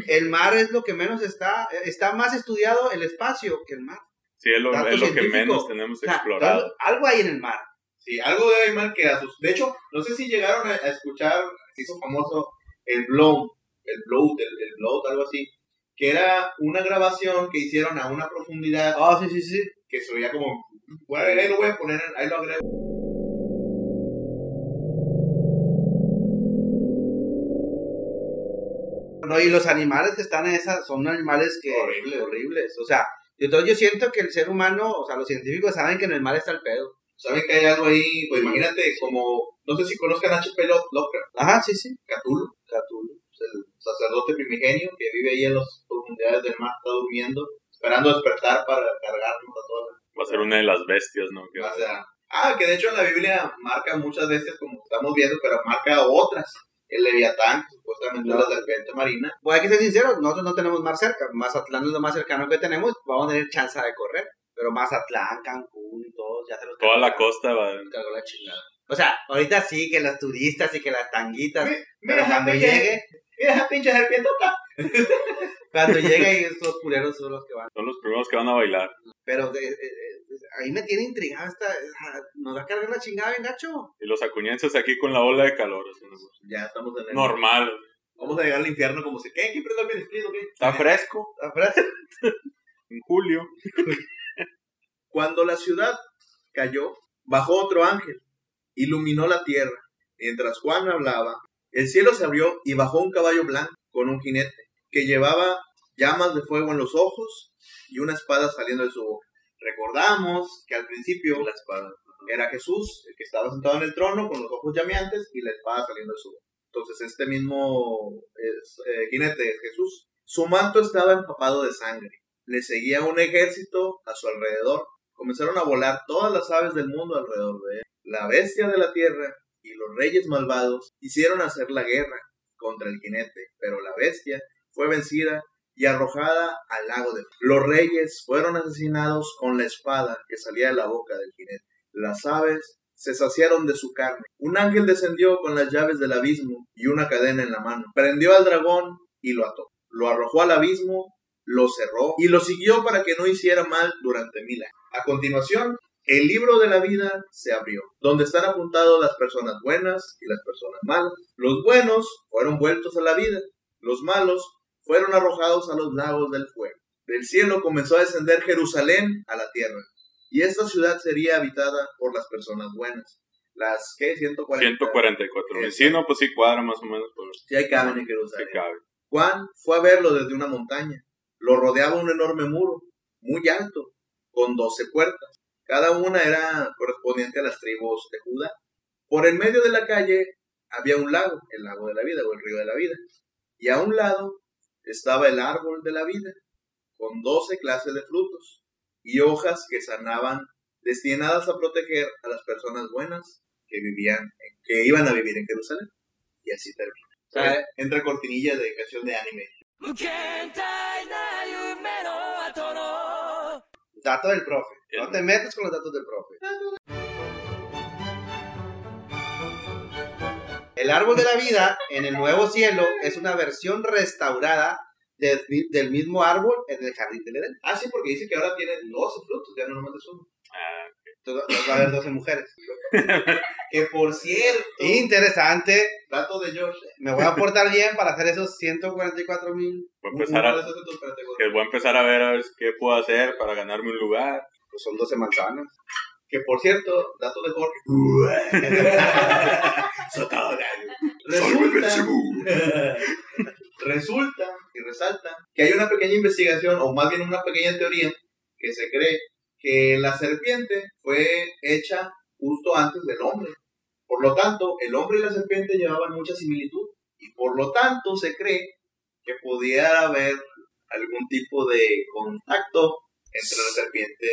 El mar es lo que menos está, está más estudiado el espacio que el mar. Sí, es lo, que menos tenemos explorado. Algo hay en el mar. Sí, algo debe haber mar que sus... De hecho, no sé si llegaron a, escuchar, se hizo famoso el blow, el blow, el, el blow, algo así, que era una grabación que hicieron a una profundidad. Ah, sí, sí, sí. Que se veía como... Bueno, ahí lo voy a poner, ahí lo agrego. No, y los animales que están en esa son animales que horribles, horribles. O sea, entonces yo siento que el ser humano, o sea, los científicos saben que en el mar está el pedo. Saben que hay algo ahí, pues imagínate, como, no sé si conozcan a H.P. Lovecraft. Ajá, sí, sí. Cthulhu. Cthulhu. El sacerdote primigenio que vive ahí en las profundidades del mar, está durmiendo, esperando despertar para cargarnos a todos. Va a ser una de las bestias, ¿no? o sea, ah, que de hecho en la Biblia marca muchas bestias como estamos viendo, pero marca otras el Leviatán, supuestamente la serpiente marina. Pues hay que ser sinceros, nosotros no tenemos mar cerca, Mazatlán es lo más cercano que tenemos, vamos a tener chance de correr. Pero Mazatlán, Cancún y todos, ya se los Toda la costa va. Cargó la chingada. O sea, ahorita sí que los turistas y que las tanguitas, pero cuando llegue... Mira esa pinche serpientota. cuando llegue estos culeros son los que van. Son los primeros que van a bailar. Pero eh, eh, ahí me tiene intrigado esta, nos va a cargar la chingada bien gacho. Y los acuñenses aquí con la ola de calor. Ya estamos en el... Normal. Vamos a llegar al infierno como si, ¿qué? ¿Quién prende el espíritu? ¿Qué? Está fresco. Está fresco. en julio. Cuando la ciudad cayó, bajó otro ángel, iluminó la tierra. Mientras Juan hablaba, el cielo se abrió y bajó un caballo blanco con un jinete, que llevaba llamas de fuego en los ojos y una espada saliendo de su boca. Recordamos que al principio la espada era Jesús, el que estaba sentado en el trono con los ojos llameantes y la espada saliendo de su boca. Entonces este mismo eh, jinete es Jesús. Su manto estaba empapado de sangre. Le seguía un ejército a su alrededor. Comenzaron a volar todas las aves del mundo alrededor de él. La bestia de la tierra y los reyes malvados hicieron hacer la guerra contra el jinete, pero la bestia fue vencida y arrojada al lago de Los reyes fueron asesinados con la espada que salía de la boca del jinete. Las aves se saciaron de su carne. Un ángel descendió con las llaves del abismo y una cadena en la mano. Prendió al dragón y lo ató. Lo arrojó al abismo lo cerró y lo siguió para que no hiciera mal durante mil años. A continuación, el libro de la vida se abrió, donde están apuntados las personas buenas y las personas malas. Los buenos fueron vueltos a la vida, los malos fueron arrojados a los lagos del fuego. Del cielo comenzó a descender Jerusalén a la tierra, y esta ciudad sería habitada por las personas buenas. Las que 140. 144 mil. Sí, no, pues sí cuadra más o menos. Por... Sí, hay caben en Jerusalén. Sí cabe. Juan fue a verlo desde una montaña. Lo rodeaba un enorme muro, muy alto, con doce puertas. Cada una era correspondiente a las tribus de Judá. Por el medio de la calle había un lago, el lago de la vida o el río de la vida. Y a un lado estaba el árbol de la vida, con doce clases de frutos y hojas que sanaban, destinadas a proteger a las personas buenas que vivían, que iban a vivir en Jerusalén. Y así termina. O sea, entre cortinillas de canción de anime. Dato del profe. No te metas con los datos del profe. El árbol de la vida en el nuevo cielo es una versión restaurada del, del mismo árbol en el jardín del Edén. Ah, sí, porque dice que ahora tiene 12 frutos, ya no nomás es uno. Ah, Entonces, va a haber 12 mujeres. Que por cierto, Interesante. dato de George, Me voy a portar bien para hacer esos 144 mil. voy a empezar de a, de que voy a empezar a ver a ver qué puedo hacer para ganarme un lugar. Pues son 12 manzanas. Que por cierto, dato de Jorge. resulta, resulta y resalta que hay una pequeña investigación, o más bien una pequeña teoría, que se cree que la serpiente fue hecha justo antes del hombre. Por lo tanto, el hombre y la serpiente llevaban mucha similitud. Y por lo tanto, se cree que pudiera haber algún tipo de contacto entre la serpiente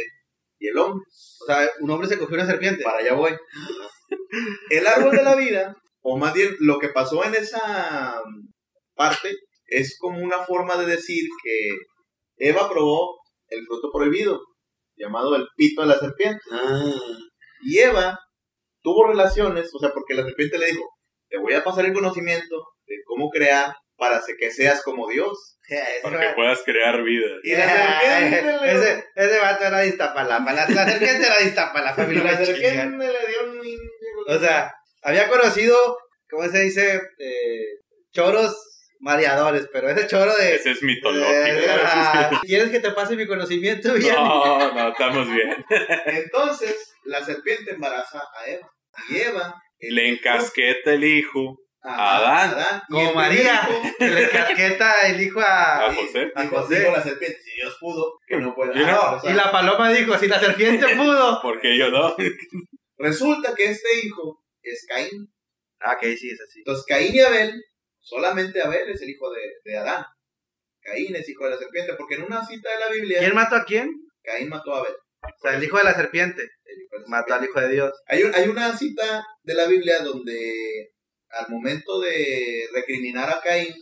y el hombre. O sea, un hombre se cogió una serpiente. Para allá voy. El árbol de la vida, o más bien lo que pasó en esa parte, es como una forma de decir que Eva probó el fruto prohibido, llamado el pito de la serpiente. Y Eva tuvo relaciones, o sea, porque la serpiente le dijo, te voy a pasar el conocimiento de cómo crear para que seas como Dios. Para que puedas crear vida. Y ese, ese vato era de Iztapalapa. La, la serpiente era de Iztapalapa. la serpiente le dio un... O sea, había conocido, ¿cómo se dice? Eh, choros mareadores, pero ese choro de... Ese es mitológico. Eh, ah, ¿Quieres que te pase mi conocimiento? Bien. No, no, estamos bien. Entonces, la serpiente embaraza a Eva. Y Eva... el Le encasqueta el hijo Adán. Como María, hijo- que le casqueta el hijo a... a José. a José. dijo la serpiente, si Dios pudo, que no no- Ah, o sea, Y la paloma dijo, si la serpiente pudo. Porque yo no. Resulta que este hijo es Caín. Ah, ok, sí, es así. Entonces, Caín y Abel, solamente Abel es el hijo de, de Adán. Caín es hijo de la serpiente, porque en una cita de la Biblia, ¿Quién mató a quién? Caín mató a Abel. O sea, el hijo de la serpiente. el hijo de la Mató al hijo de Dios. Hay una cita de la Biblia donde al momento de recriminar a Caín,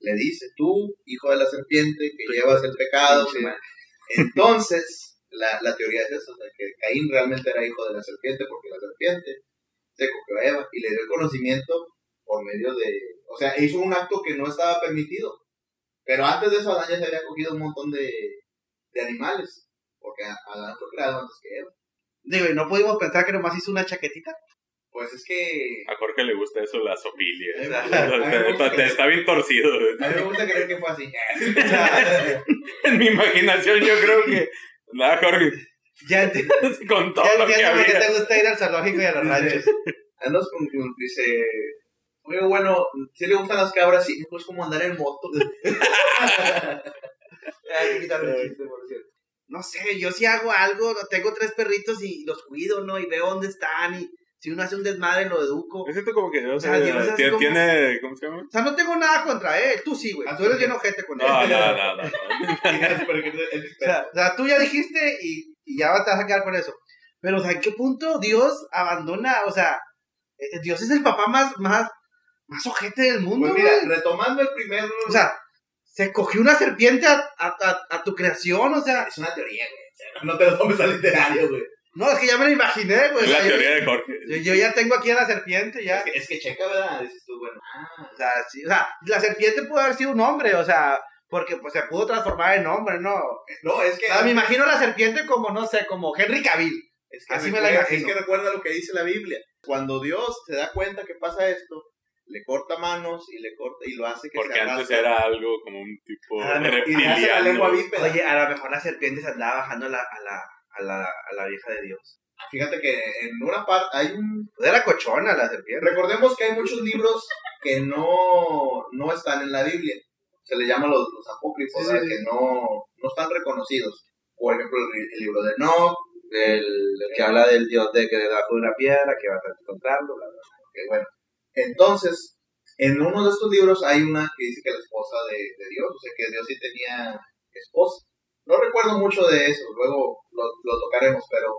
le dice, tú, hijo de la serpiente, que llevas el pecado. Madre. Entonces, la, la teoría es esa, que Caín realmente era hijo de la serpiente porque la serpiente se cogió a Eva y le dio el conocimiento por medio de... O sea, hizo un acto que no estaba permitido. Pero antes de eso Adán ya se había cogido un montón de, de animales, porque Adán fue creado antes que Eva. Digo, y no pudimos pensar que nomás hizo una chaquetita. Pues es que... A Jorge le gusta eso, la sofilia. A mí me gusta- a mí me gusta Está, que- está bien torcido. A mí me gusta creer que fue así. En mi imaginación yo creo que... Nada, Jorge, Ya, enti- con todo ya lo que por qué había. te gusta ir al zoológico y a los ranchos. andas con, dice, oye, bueno, si le gustan las cabras, sí, pues como andar en moto. Hay que quitarle el chiste, por cierto. No sé, yo si hago algo, tengo tres perritos y los cuido, ¿no? Y veo dónde están y si uno hace un desmadre lo educo. Me siento como que, o sea, yo no sé, tiene, como- tiene- ¿cómo se llama? O sea, no tengo nada contra él, tú sí, güey. Ah, Tú eres bien ojete con él. No, no, no, no. no. O sea, o sea, tú ya dijiste y, y ya te vas a quedar con eso. Pero, o sea, ¿en qué punto Dios abandona? O sea, eh, Dios es el papá más, más, más ojete del mundo, Pues mira, güey. retomando el primer... O sea, se cogió una serpiente a, a, a- a tu creación, o sea. es una teoría, güey. o sea, no te lo tomes al literario, güey. No, es que ya me lo imaginé, güey. Es o la sea, yo- teoría de Jorge. yo, yo ya tengo aquí a la serpiente, ya. Es que, es que checa, ¿verdad? Dices tú, bueno, ah, O sea, sí, o sea, la serpiente puede haber sido un hombre, o sea, Porque pues se pudo transformar en hombre, ¿no? No, es que. O sea, me imagino la serpiente como, no sé, como Henry Cavill. Es que, Así me la imagino. es que recuerda lo que dice la Biblia. Cuando Dios se da cuenta que pasa esto, le corta manos y le corta y lo hace que Porque se antes era algo como un tipo Ah, y le hace la lengua bípeda. Oye, a lo mejor la serpiente se andaba bajando a la, a la, a la, a la vieja de Dios. Fíjate que en una parte hay un era cochona la serpiente. Recordemos que hay muchos libros que no, no están en la Biblia. Se le llama los, los apócrifos, Sí, sí, sí. que no, no están reconocidos. Por ejemplo, el, el libro de Enoch, El, el que habla del dios de que debajo de una piedra, que vas a encontrarlo. bla, bla. que bueno. Entonces, en uno de estos libros hay una que dice que la esposa de, de Dios, o sea, que Dios sí tenía esposa. No recuerdo mucho de eso, luego lo, lo tocaremos, pero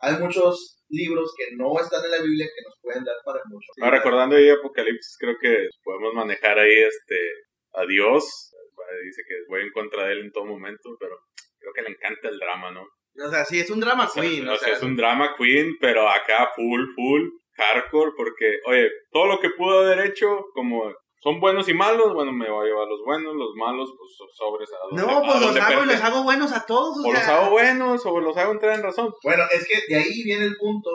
hay muchos libros que no están en la Biblia que nos pueden dar para mucho. Ah, recordando ahí Apocalipsis, creo que podemos manejar ahí este a Dios. Dice que voy en contra de él en todo momento, pero creo que le encanta el drama, ¿no? O sea, sí, es un drama O sea, queen. o sea, es un drama queen, pero acá full, full, hardcore, porque, oye, todo lo que pudo haber hecho, como son buenos y malos, bueno, me voy a llevar los buenos, los malos, pues so- sobres a donde, No, a pues los hago y los hago buenos a todos. O, O los sea, hago buenos, o los hago entrar en razón. Bueno, es que de ahí viene el punto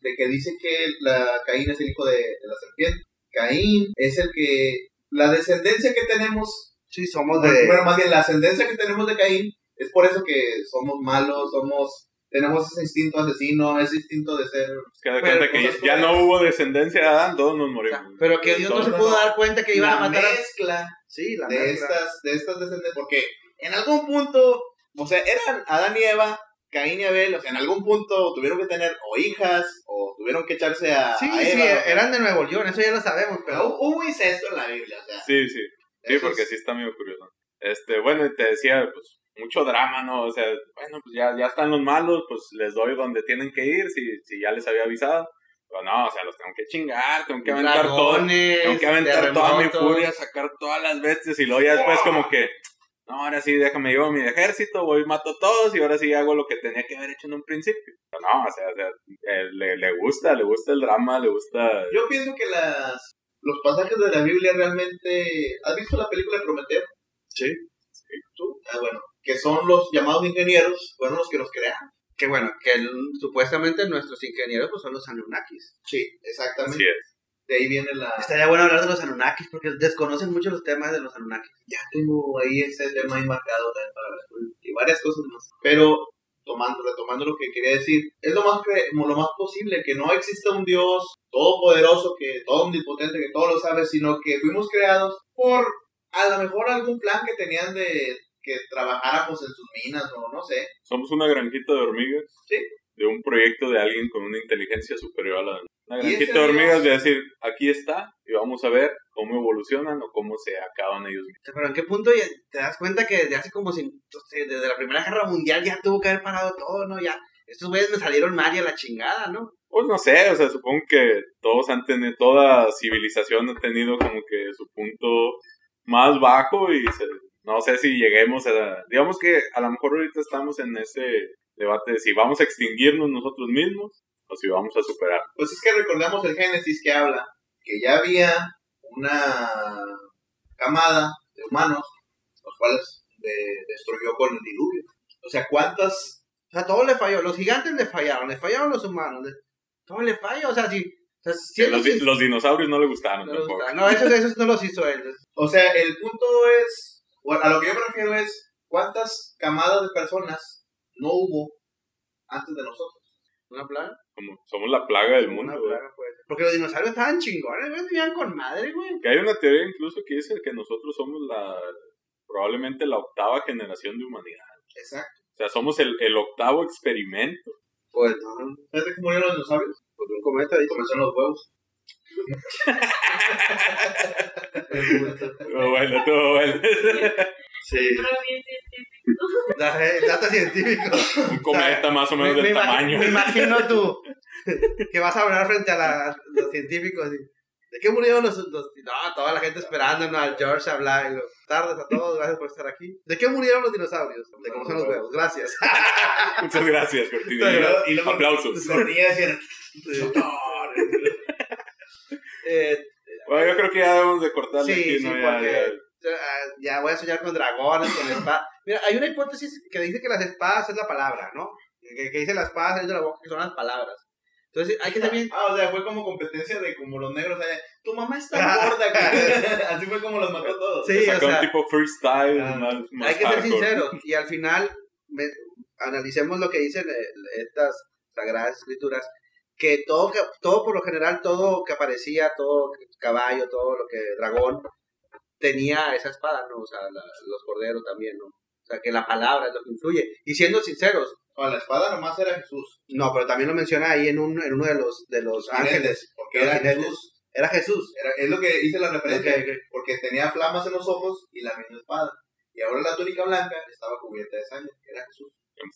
de que dice que la Caín es el hijo de, de la serpiente. Caín es el que, la descendencia que tenemos, Sí, somos bueno, de. más bien la ascendencia que tenemos de Caín, es por eso que somos malos, somos, tenemos ese instinto asesino, ese instinto de ser... Es que da Pero cuenta que ya, no hubo descendencia de Adán, todos nos o morimos. sea, pero que Dios no se pudo dar cuenta que iban a la matar a. mezcla Sí, la de mezcla. estas, de estas descendencias, porque en algún punto, o sea, eran Adán y Eva, Caín y Abel, o sea, en algún punto tuvieron que tener o hijas, o tuvieron que echarse a, Sí, a sí, eran de Nuevo León, eso ya lo sabemos, Pero hubo incesto en la Biblia, o sea. Sí, sí. Sí, porque es- sí está medio curioso. Este, bueno, y te decía, pues, mucho drama, ¿no? O sea, bueno, pues ya, ya están los malos, pues les doy donde tienen que ir, si, si ya les había avisado. Pero no, o sea, los tengo que chingar, tengo que aventar todo. Dragones, Tengo que aventar toda mi furia, sacar todas las bestias y luego ya después como que, no, ahora sí, déjame llevo mi ejército, voy y mato a todos y ahora sí hago lo que tenía que haber hecho en un principio. Pero no, o sea, o sea, eh, le, le gusta, le gusta el drama, le gusta... Yo pienso que las, los pasajes de la Biblia realmente... ¿Has visto la película de Prometeo? Sí. ¿Tú? Ah, bueno. Que son los llamados ingenieros, fueron los que nos crearon. Que bueno, que el- supuestamente nuestros ingenieros pues son los Anunnakis. Sí, exactamente. Así es. De ahí viene la... Estaría bueno hablar de los Anunnakis porque desconocen mucho los temas de los Anunnakis. ya tengo ahí ese tema ahí marcado también para la escuela y varias cosas más. Pero tomando, retomando lo que quería decir, es lo más lo más posible que no exista un Dios todopoderoso, que todo omnipotente, que todo lo sabe, sino que fuimos creados por a lo mejor algún plan que tenían de que trabajáramos en sus minas o no sé. Somos una granjita de hormigas. Sí. De un proyecto de alguien con una inteligencia superior a la Una granjita de hormigas de decir, aquí está, y vamos a ver cómo evolucionan o cómo se acaban ellos mismos. Pero en qué punto ya te das cuenta que desde hace como, si, desde la Primera Guerra Mundial ya tuvo que haber parado todo, ¿no? Ya, estos güeyes me salieron mal y a la chingada, ¿no? Pues no sé, o sea, supongo que todos han tenido, toda civilización ha tenido como que su punto más bajo y se- no sé si lleguemos a, digamos que a lo mejor ahorita estamos en ese debate de si vamos a extinguirnos nosotros mismos o si vamos a superar. Pues es que recordemos el Génesis que habla que ya había una camada de humanos, los cuales de- destruyó con el diluvio. O sea, ¿cuántas? O sea, todo le falló. Los gigantes le fallaron, le fallaron los humanos. le- todo le falla, o sea, si... O sea, si los, los dinosaurios no le gustaron no, tampoco. no, esos, esos no los hizo él. O sea, el punto es, a lo que yo me refiero es, ¿cuántas camadas de personas no hubo antes de nosotros? ¿Una plaga? Como somos la plaga del mundo. Una plaga, pues. Porque los dinosaurios estaban chingones, güey, vivían con madre, güey. Que hay una teoría incluso que dice que nosotros somos la probablemente la octava generación de humanidad. Exacto. O sea, somos el, el octavo experimento. Pues no, ¿Sabes cómo murieron los dinosaurios? pues un cometa dice. Comenzaron los huevos. Todo bueno, todo bueno. Sí, científico. eh, dato científico. Un cometa más o menos Me- del me tamaño. Me imagino tú que vas a hablar frente a, la- a los científicos. y, ¿De qué murieron los, los- No, toda la gente esperando ¿no? al George hablar. Y lo, tardes a todos, gracias por estar aquí. ¿De qué murieron los dinosaurios? De cómo son los huevos. Gracias. Muchas gracias, Cortina. Y Aplausos. Los niños decían, Eh, Bueno, yo creo que ya debemos de cortarle Sí, aquí. Ya, porque- ya. ah, ya voy a soñar con dragones, con espadas. Mira, hay una hipótesis que dice que las espadas es la palabra, ¿no? Que, que dice las espadas saliendo de la boca que son las palabras. Entonces hay que también... Ah, o sea, fue como competencia de como los negros. Tu mamá está gorda. que-". Así fue como los mató a todos. Sí, o Sacó un sea, tipo freestyle. Ah, más, más hay que ser sinceros. Y al final, me- analicemos lo que dicen eh, estas sagradas escrituras, que todo, todo por lo general, todo que aparecía, todo caballo, todo lo que dragón, tenía esa espada, ¿no? O sea, la- los corderos también, ¿no? O sea, que la palabra es lo que influye. Y siendo sinceros, No, la espada nomás era Jesús. no, pero también lo menciona ahí en, un, en uno de los, de los ángeles. Porque era. Jesús. Era Jesús. Era- es lo que hice la referencia. Porque tenía flamas en los ojos y la misma espada. Y ahora la túnica blanca estaba cubierta de sangre. Era Jesús.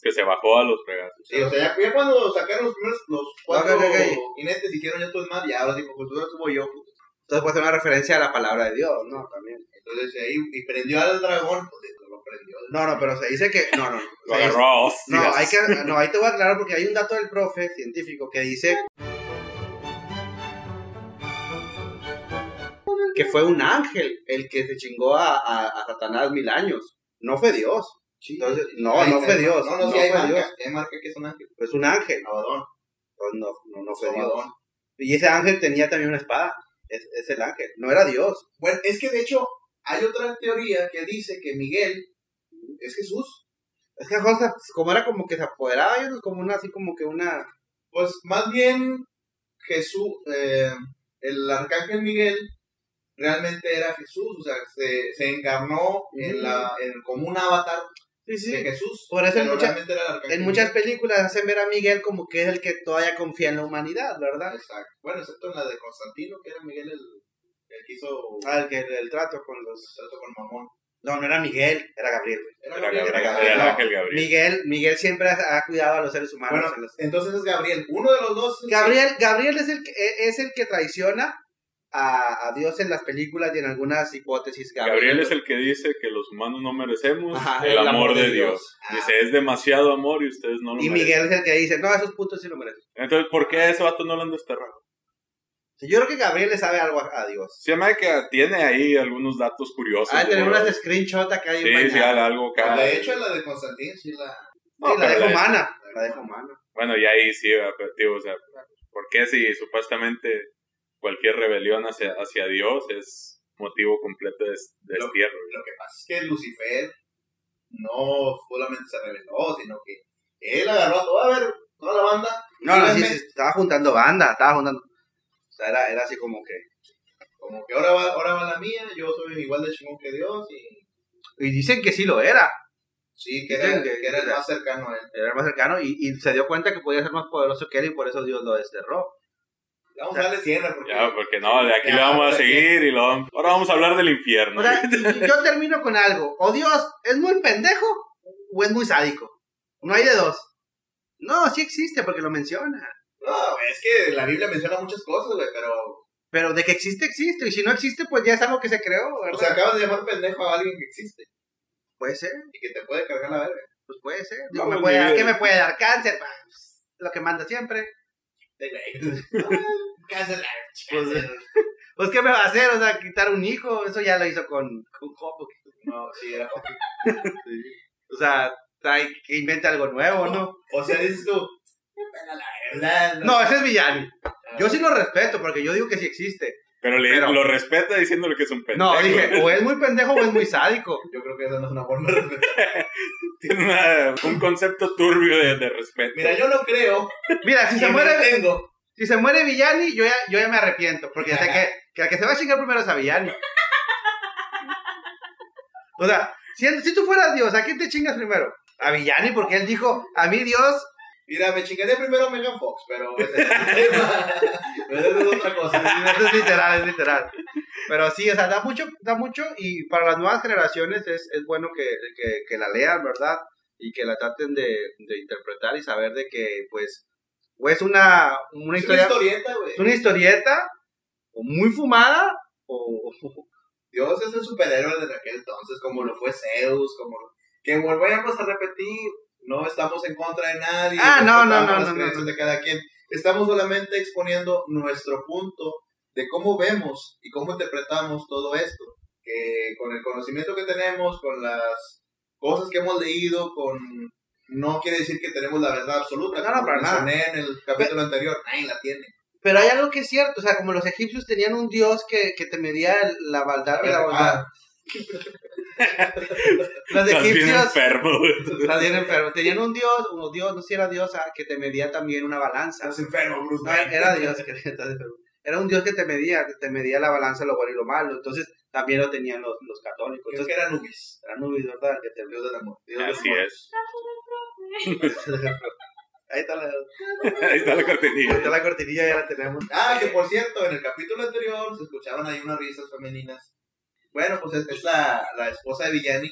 Que se bajó a los fregazos. Sí, o sea, ya, ya cuando sacaron los primeros, los cuatro Ok, ok, ok. jinetes hicieron ya todo el mal, ya ahora dijo, pues ahora subo yo. puto. Entonces puede ser una referencia a la palabra de Dios, ¿no? También. Entonces ahí, y prendió al dragón, pues lo prendió. No, no, pero se dice que... No, no. Lo agarró a. No, hay que, no, ahí te voy a aclarar porque hay un dato del profe científico que dice que fue un ángel el que se chingó a, a, a Satanás mil años. No fue Dios. Entonces, no, no fue Dios. No, No, no, sí hay fue marca, Dios. hay marca que es un ángel. Es un ángel. Abadón. Pues no, no, no fue Dios. Y ese ángel tenía también una espada. Es, es el ángel. No era Dios. Bueno, es que de hecho hay otra teoría que dice que Miguel es Jesús. Es que José, como era como que se apoderaba de ellos, como una, así como que una. Pues más bien Jesús, eh, el arcángel Miguel realmente era Jesús, o sea, se, se encarnó en la, en, como un avatar Sí, de Jesús. Por eso en muchas- el En películas hacen ver a Miguel como que es el que todavía confía en la humanidad, ¿verdad? Exacto. Bueno, excepto en la de Constantino, que era Miguel el, el que hizo Ah, el que el trato con los. trato con Mamón. No, no era Miguel, era Gabriel. Era Era, Gabriel, Gabriel, era era el Gabriel. ángel Gabriel. Miguel, Miguel siempre ha, cuidado a los seres humanos. Bueno, en los- entonces es Gabriel. Uno de los dos. Gabriel, Gabriel es el que e, es el que traiciona a, a Dios en las películas y en algunas hipótesis. Gabriel es el que dice que los humanos no merecemos Ajá, el, amor, de Dios. Ah. Dice, es demasiado amor y ustedes no lo Y merecen. Miguel es el que dice, no, esos putos sí lo merecen. Entonces, ¿por qué a ese vato no lo han desterrado? Yo creo que Gabriel le sabe algo a, a Dios. Se llama que tiene ahí algunos datos curiosos. Ah, tener unas screenshot acá y Sí, sí, algo acá. De hecho, la de Constantino sí la. No, Sí, la dejo humana. La dejo humana. Bueno, y ahí sí, tío, o sea, ¿por qué si supuestamente cualquier rebelión hacia, hacia Dios es motivo completo de des- de Lo- destierro? Lo que pasa es que Lucifer no solamente se rebeló, sino que él agarró a toda, a ver, toda la banda. No, no, sí, estaba juntando banda, estaba juntando. O sea, era, era así como que. Como que ahora va, ahora va la mía, yo soy igual de chingón que Dios y Y dicen que sí lo era. sí, que era, que- que era el más cercano a él. Era el más cercano y, y se dio cuenta que podía ser más poderoso que él y por eso Dios lo desterró. Vamos a darle cierre porque Ya, porque no, de aquí Ya, le vamos a seguir y lo vamos- ahora vamos a hablar del infierno. O sea, yo termino con algo. O Dios es muy pendejo o es muy sádico. No hay de dos. No, sí existe porque lo menciona. No, es que la Biblia menciona muchas cosas, güey, pero Pero de que existe, existe. Y si no existe, pues ya es algo que se creó, ¿verdad? o sea, acabas de llamar pendejo a alguien que existe puede ser, y que te puede cargar la verga. pues puede ser. Digo, No, me puede, ni- ¿Qué me puede dar cáncer? Pues, lo que manda siempre. De güey. Cáncer, cáncer. Pues, ¿qué me va a hacer? O sea, quitar un hijo. Eso ya lo hizo con, con Job. No, sí, era O sea, trae, que invente algo nuevo, ¿no? O sea, dices tú, "Me pela la verdad. No, ese es Villani. Yo sí lo respeto porque yo digo que sí existe. Pero, le, Pero- lo respeta diciéndole que es un pendejo. No, dije, o es muy pendejo o es muy sádico. Yo creo que esa no es una forma de respetar. Tiene una- un concepto turbio de, de respeto. Mira, yo no creo Mira, si se muere, tengo. si se muere Villani, yo ya, yo ya me arrepiento. Porque ya sé que, que el que se va a chingar primero es a Villani. O sea, si, si tú fueras Dios, ¿a quién te chingas primero? A Villani, porque él dijo, a mí Dios, Mira, me chingaría primero a Megan Fox, pero eso es otra cosa. eso es literal, es literal. Pero sí, o sea, da mucho, da mucho y para las nuevas generaciones es, es bueno que, que, que la lean, ¿verdad? Y que la traten de, de interpretar y saber de que, pues, o es una, una Es una historia, historieta, güey. es una historieta o muy fumada o, Dios es el superhéroe de aquel entonces, como lo fue Zeus, como que volvemos a repetir, no estamos en contra de nadie. Ah, no, no, no, no, creencias no. de cada quien. Estamos solamente exponiendo nuestro punto de cómo vemos y cómo interpretamos todo esto. que con el conocimiento que tenemos, con las cosas que hemos leído, con no quiere decir que tenemos la verdad absoluta. No, no, para nada. en el capítulo anterior, nadie la tiene. Pero hay algo que es cierto, o sea, como los egipcios tenían un dios que, que te medía la maldad y la bondad. Ah, Los egipcios enfermo, güey. estás bien enfermo. Tenían un dios, un dios, no sé si era dios, ah, que te medía también una balanza. estás enfermo, Bruce No, Wayne. era Dios que estás enfermo. Era un Dios que te medía, que te medía la balanza lo bueno y lo malo. Entonces también lo tenían los, los católicos. Creo Entonces que era Nubis, era Nubis, ¿verdad? Que te Dios del amor. Dios del Así amor. es. Ahí está la, Ahí está la ahí cortinilla. está la cortinilla, ya la tenemos. Ah, que por cierto, en el capítulo anterior se escucharon ahí unas risas femeninas. Bueno, pues es, es la, la esposa de Villani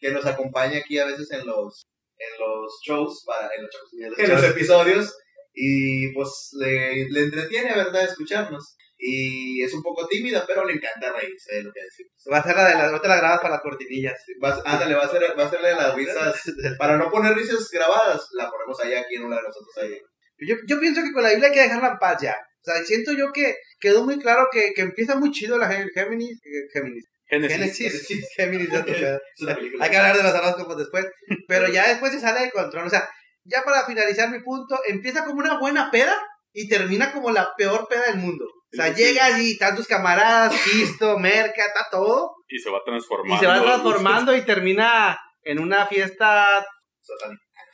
que nos acompaña aquí a veces en los en los shows, para, en, los shows, en los episodios y pues le, le entretiene, ¿verdad?, escucharnos. Y es un poco tímida, pero le encanta reírse de lo que decimos. Va a ser la de las, no te la grabas para las cortinillas. Va, ándale, va a ser, va a ser la de las risas. Para no poner risas grabadas, la ponemos allá aquí en una de nosotros ahí. Yo, yo pienso que con la Biblia hay que dejarla en paz ya. O sea, siento yo que quedó muy claro que, que empieza muy chido la Gé- Géminis. eh, Géminis. Génesis. Géminis, ya. Hay que hablar de los horóscopos después. Pero ya después se sale de control. O sea, ya para finalizar mi punto, empieza como una buena peda y termina como la peor peda del mundo. O sea, Sí. llegas y están tus camaradas, pisto, merca, está todo. Y se va transformando. Y se va transformando y termina en una fiesta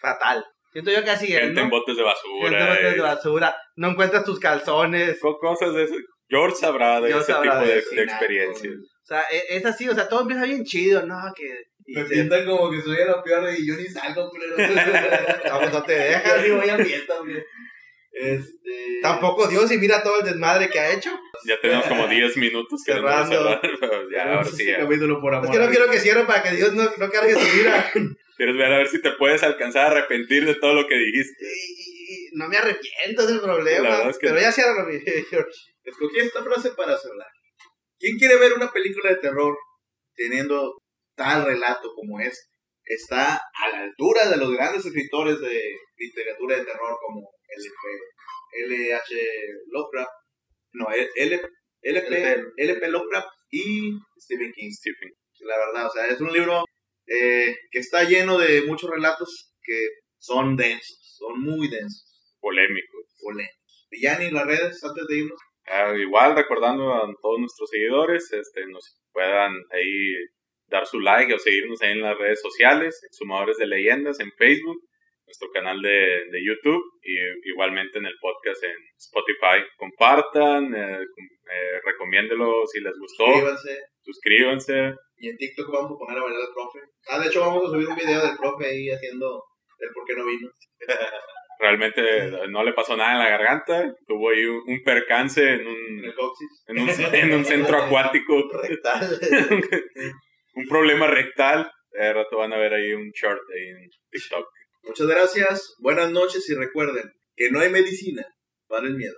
fatal. Siento yo que así es, Gente ¿no? en botes de Gente basura. en botes de basura. No encuentras tus calzones. co- Cosas de eso. George sabrá de George ese sabrá tipo de de, de experiencias. O sea, e- es así, o sea, todo empieza bien chido, ¿no? Que... y Me se- sientan como que soy lo peor y yo ni salgo, culero. No, pues no te dejan. Deja, ni voy a fiestas, güey. Este. Tampoco Dios y mira todo el desmadre que ha hecho. Ya tenemos como 10 minutos que Cerrando. cerrar, pero ya, ahora sí. Ya. por amor. Es que no quiero que cierre para que Dios no, no cargue su vida. Quieres ver a ver si te puedes alcanzar a arrepentir de todo lo que dijiste. Y, y- y no me arrepiento, es el problema. Es que Pero no. ya cierra mi George. Escogí esta frase para cerrar. ¿Quién quiere ver una película de terror teniendo tal relato como este? Está a la altura de los grandes escritores de literatura de terror como L.P. L.H. Lovecraft, no, L. L.P. L.P. Lovecraft y Stephen King. Stephen. La verdad, o sea, es un libro eh, que está lleno de muchos relatos que son densos, son muy densos, Polémico. polémicos. Villani, las redes, antes de irnos. Ah, igual recordando a todos nuestros seguidores, este, nos puedan ahí dar su like o seguirnos ahí en las redes sociales, Sumadores de Leyendas en Facebook, nuestro canal de, de YouTube y igualmente en el podcast en Spotify. Compartan, eh, eh, recomiéndelo si les gustó, Suscríbanse. suscríbanse. Y en TikTok vamos a poner a bailar al profe. Ah, de hecho vamos a subir un video del profe ahí haciendo el por qué no vino. Realmente no le pasó nada en la garganta, tuvo ahí un, percance en un, en un, en un centro acuático, Rectal. un problema rectal. De rato van a ver ahí un short ahí en TikTok. Muchas gracias, buenas noches y recuerden que no hay medicina para el miedo.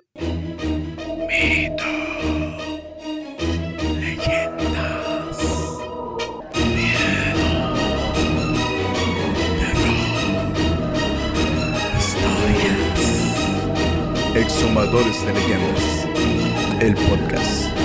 Exhumadores de leyendas. El podcast.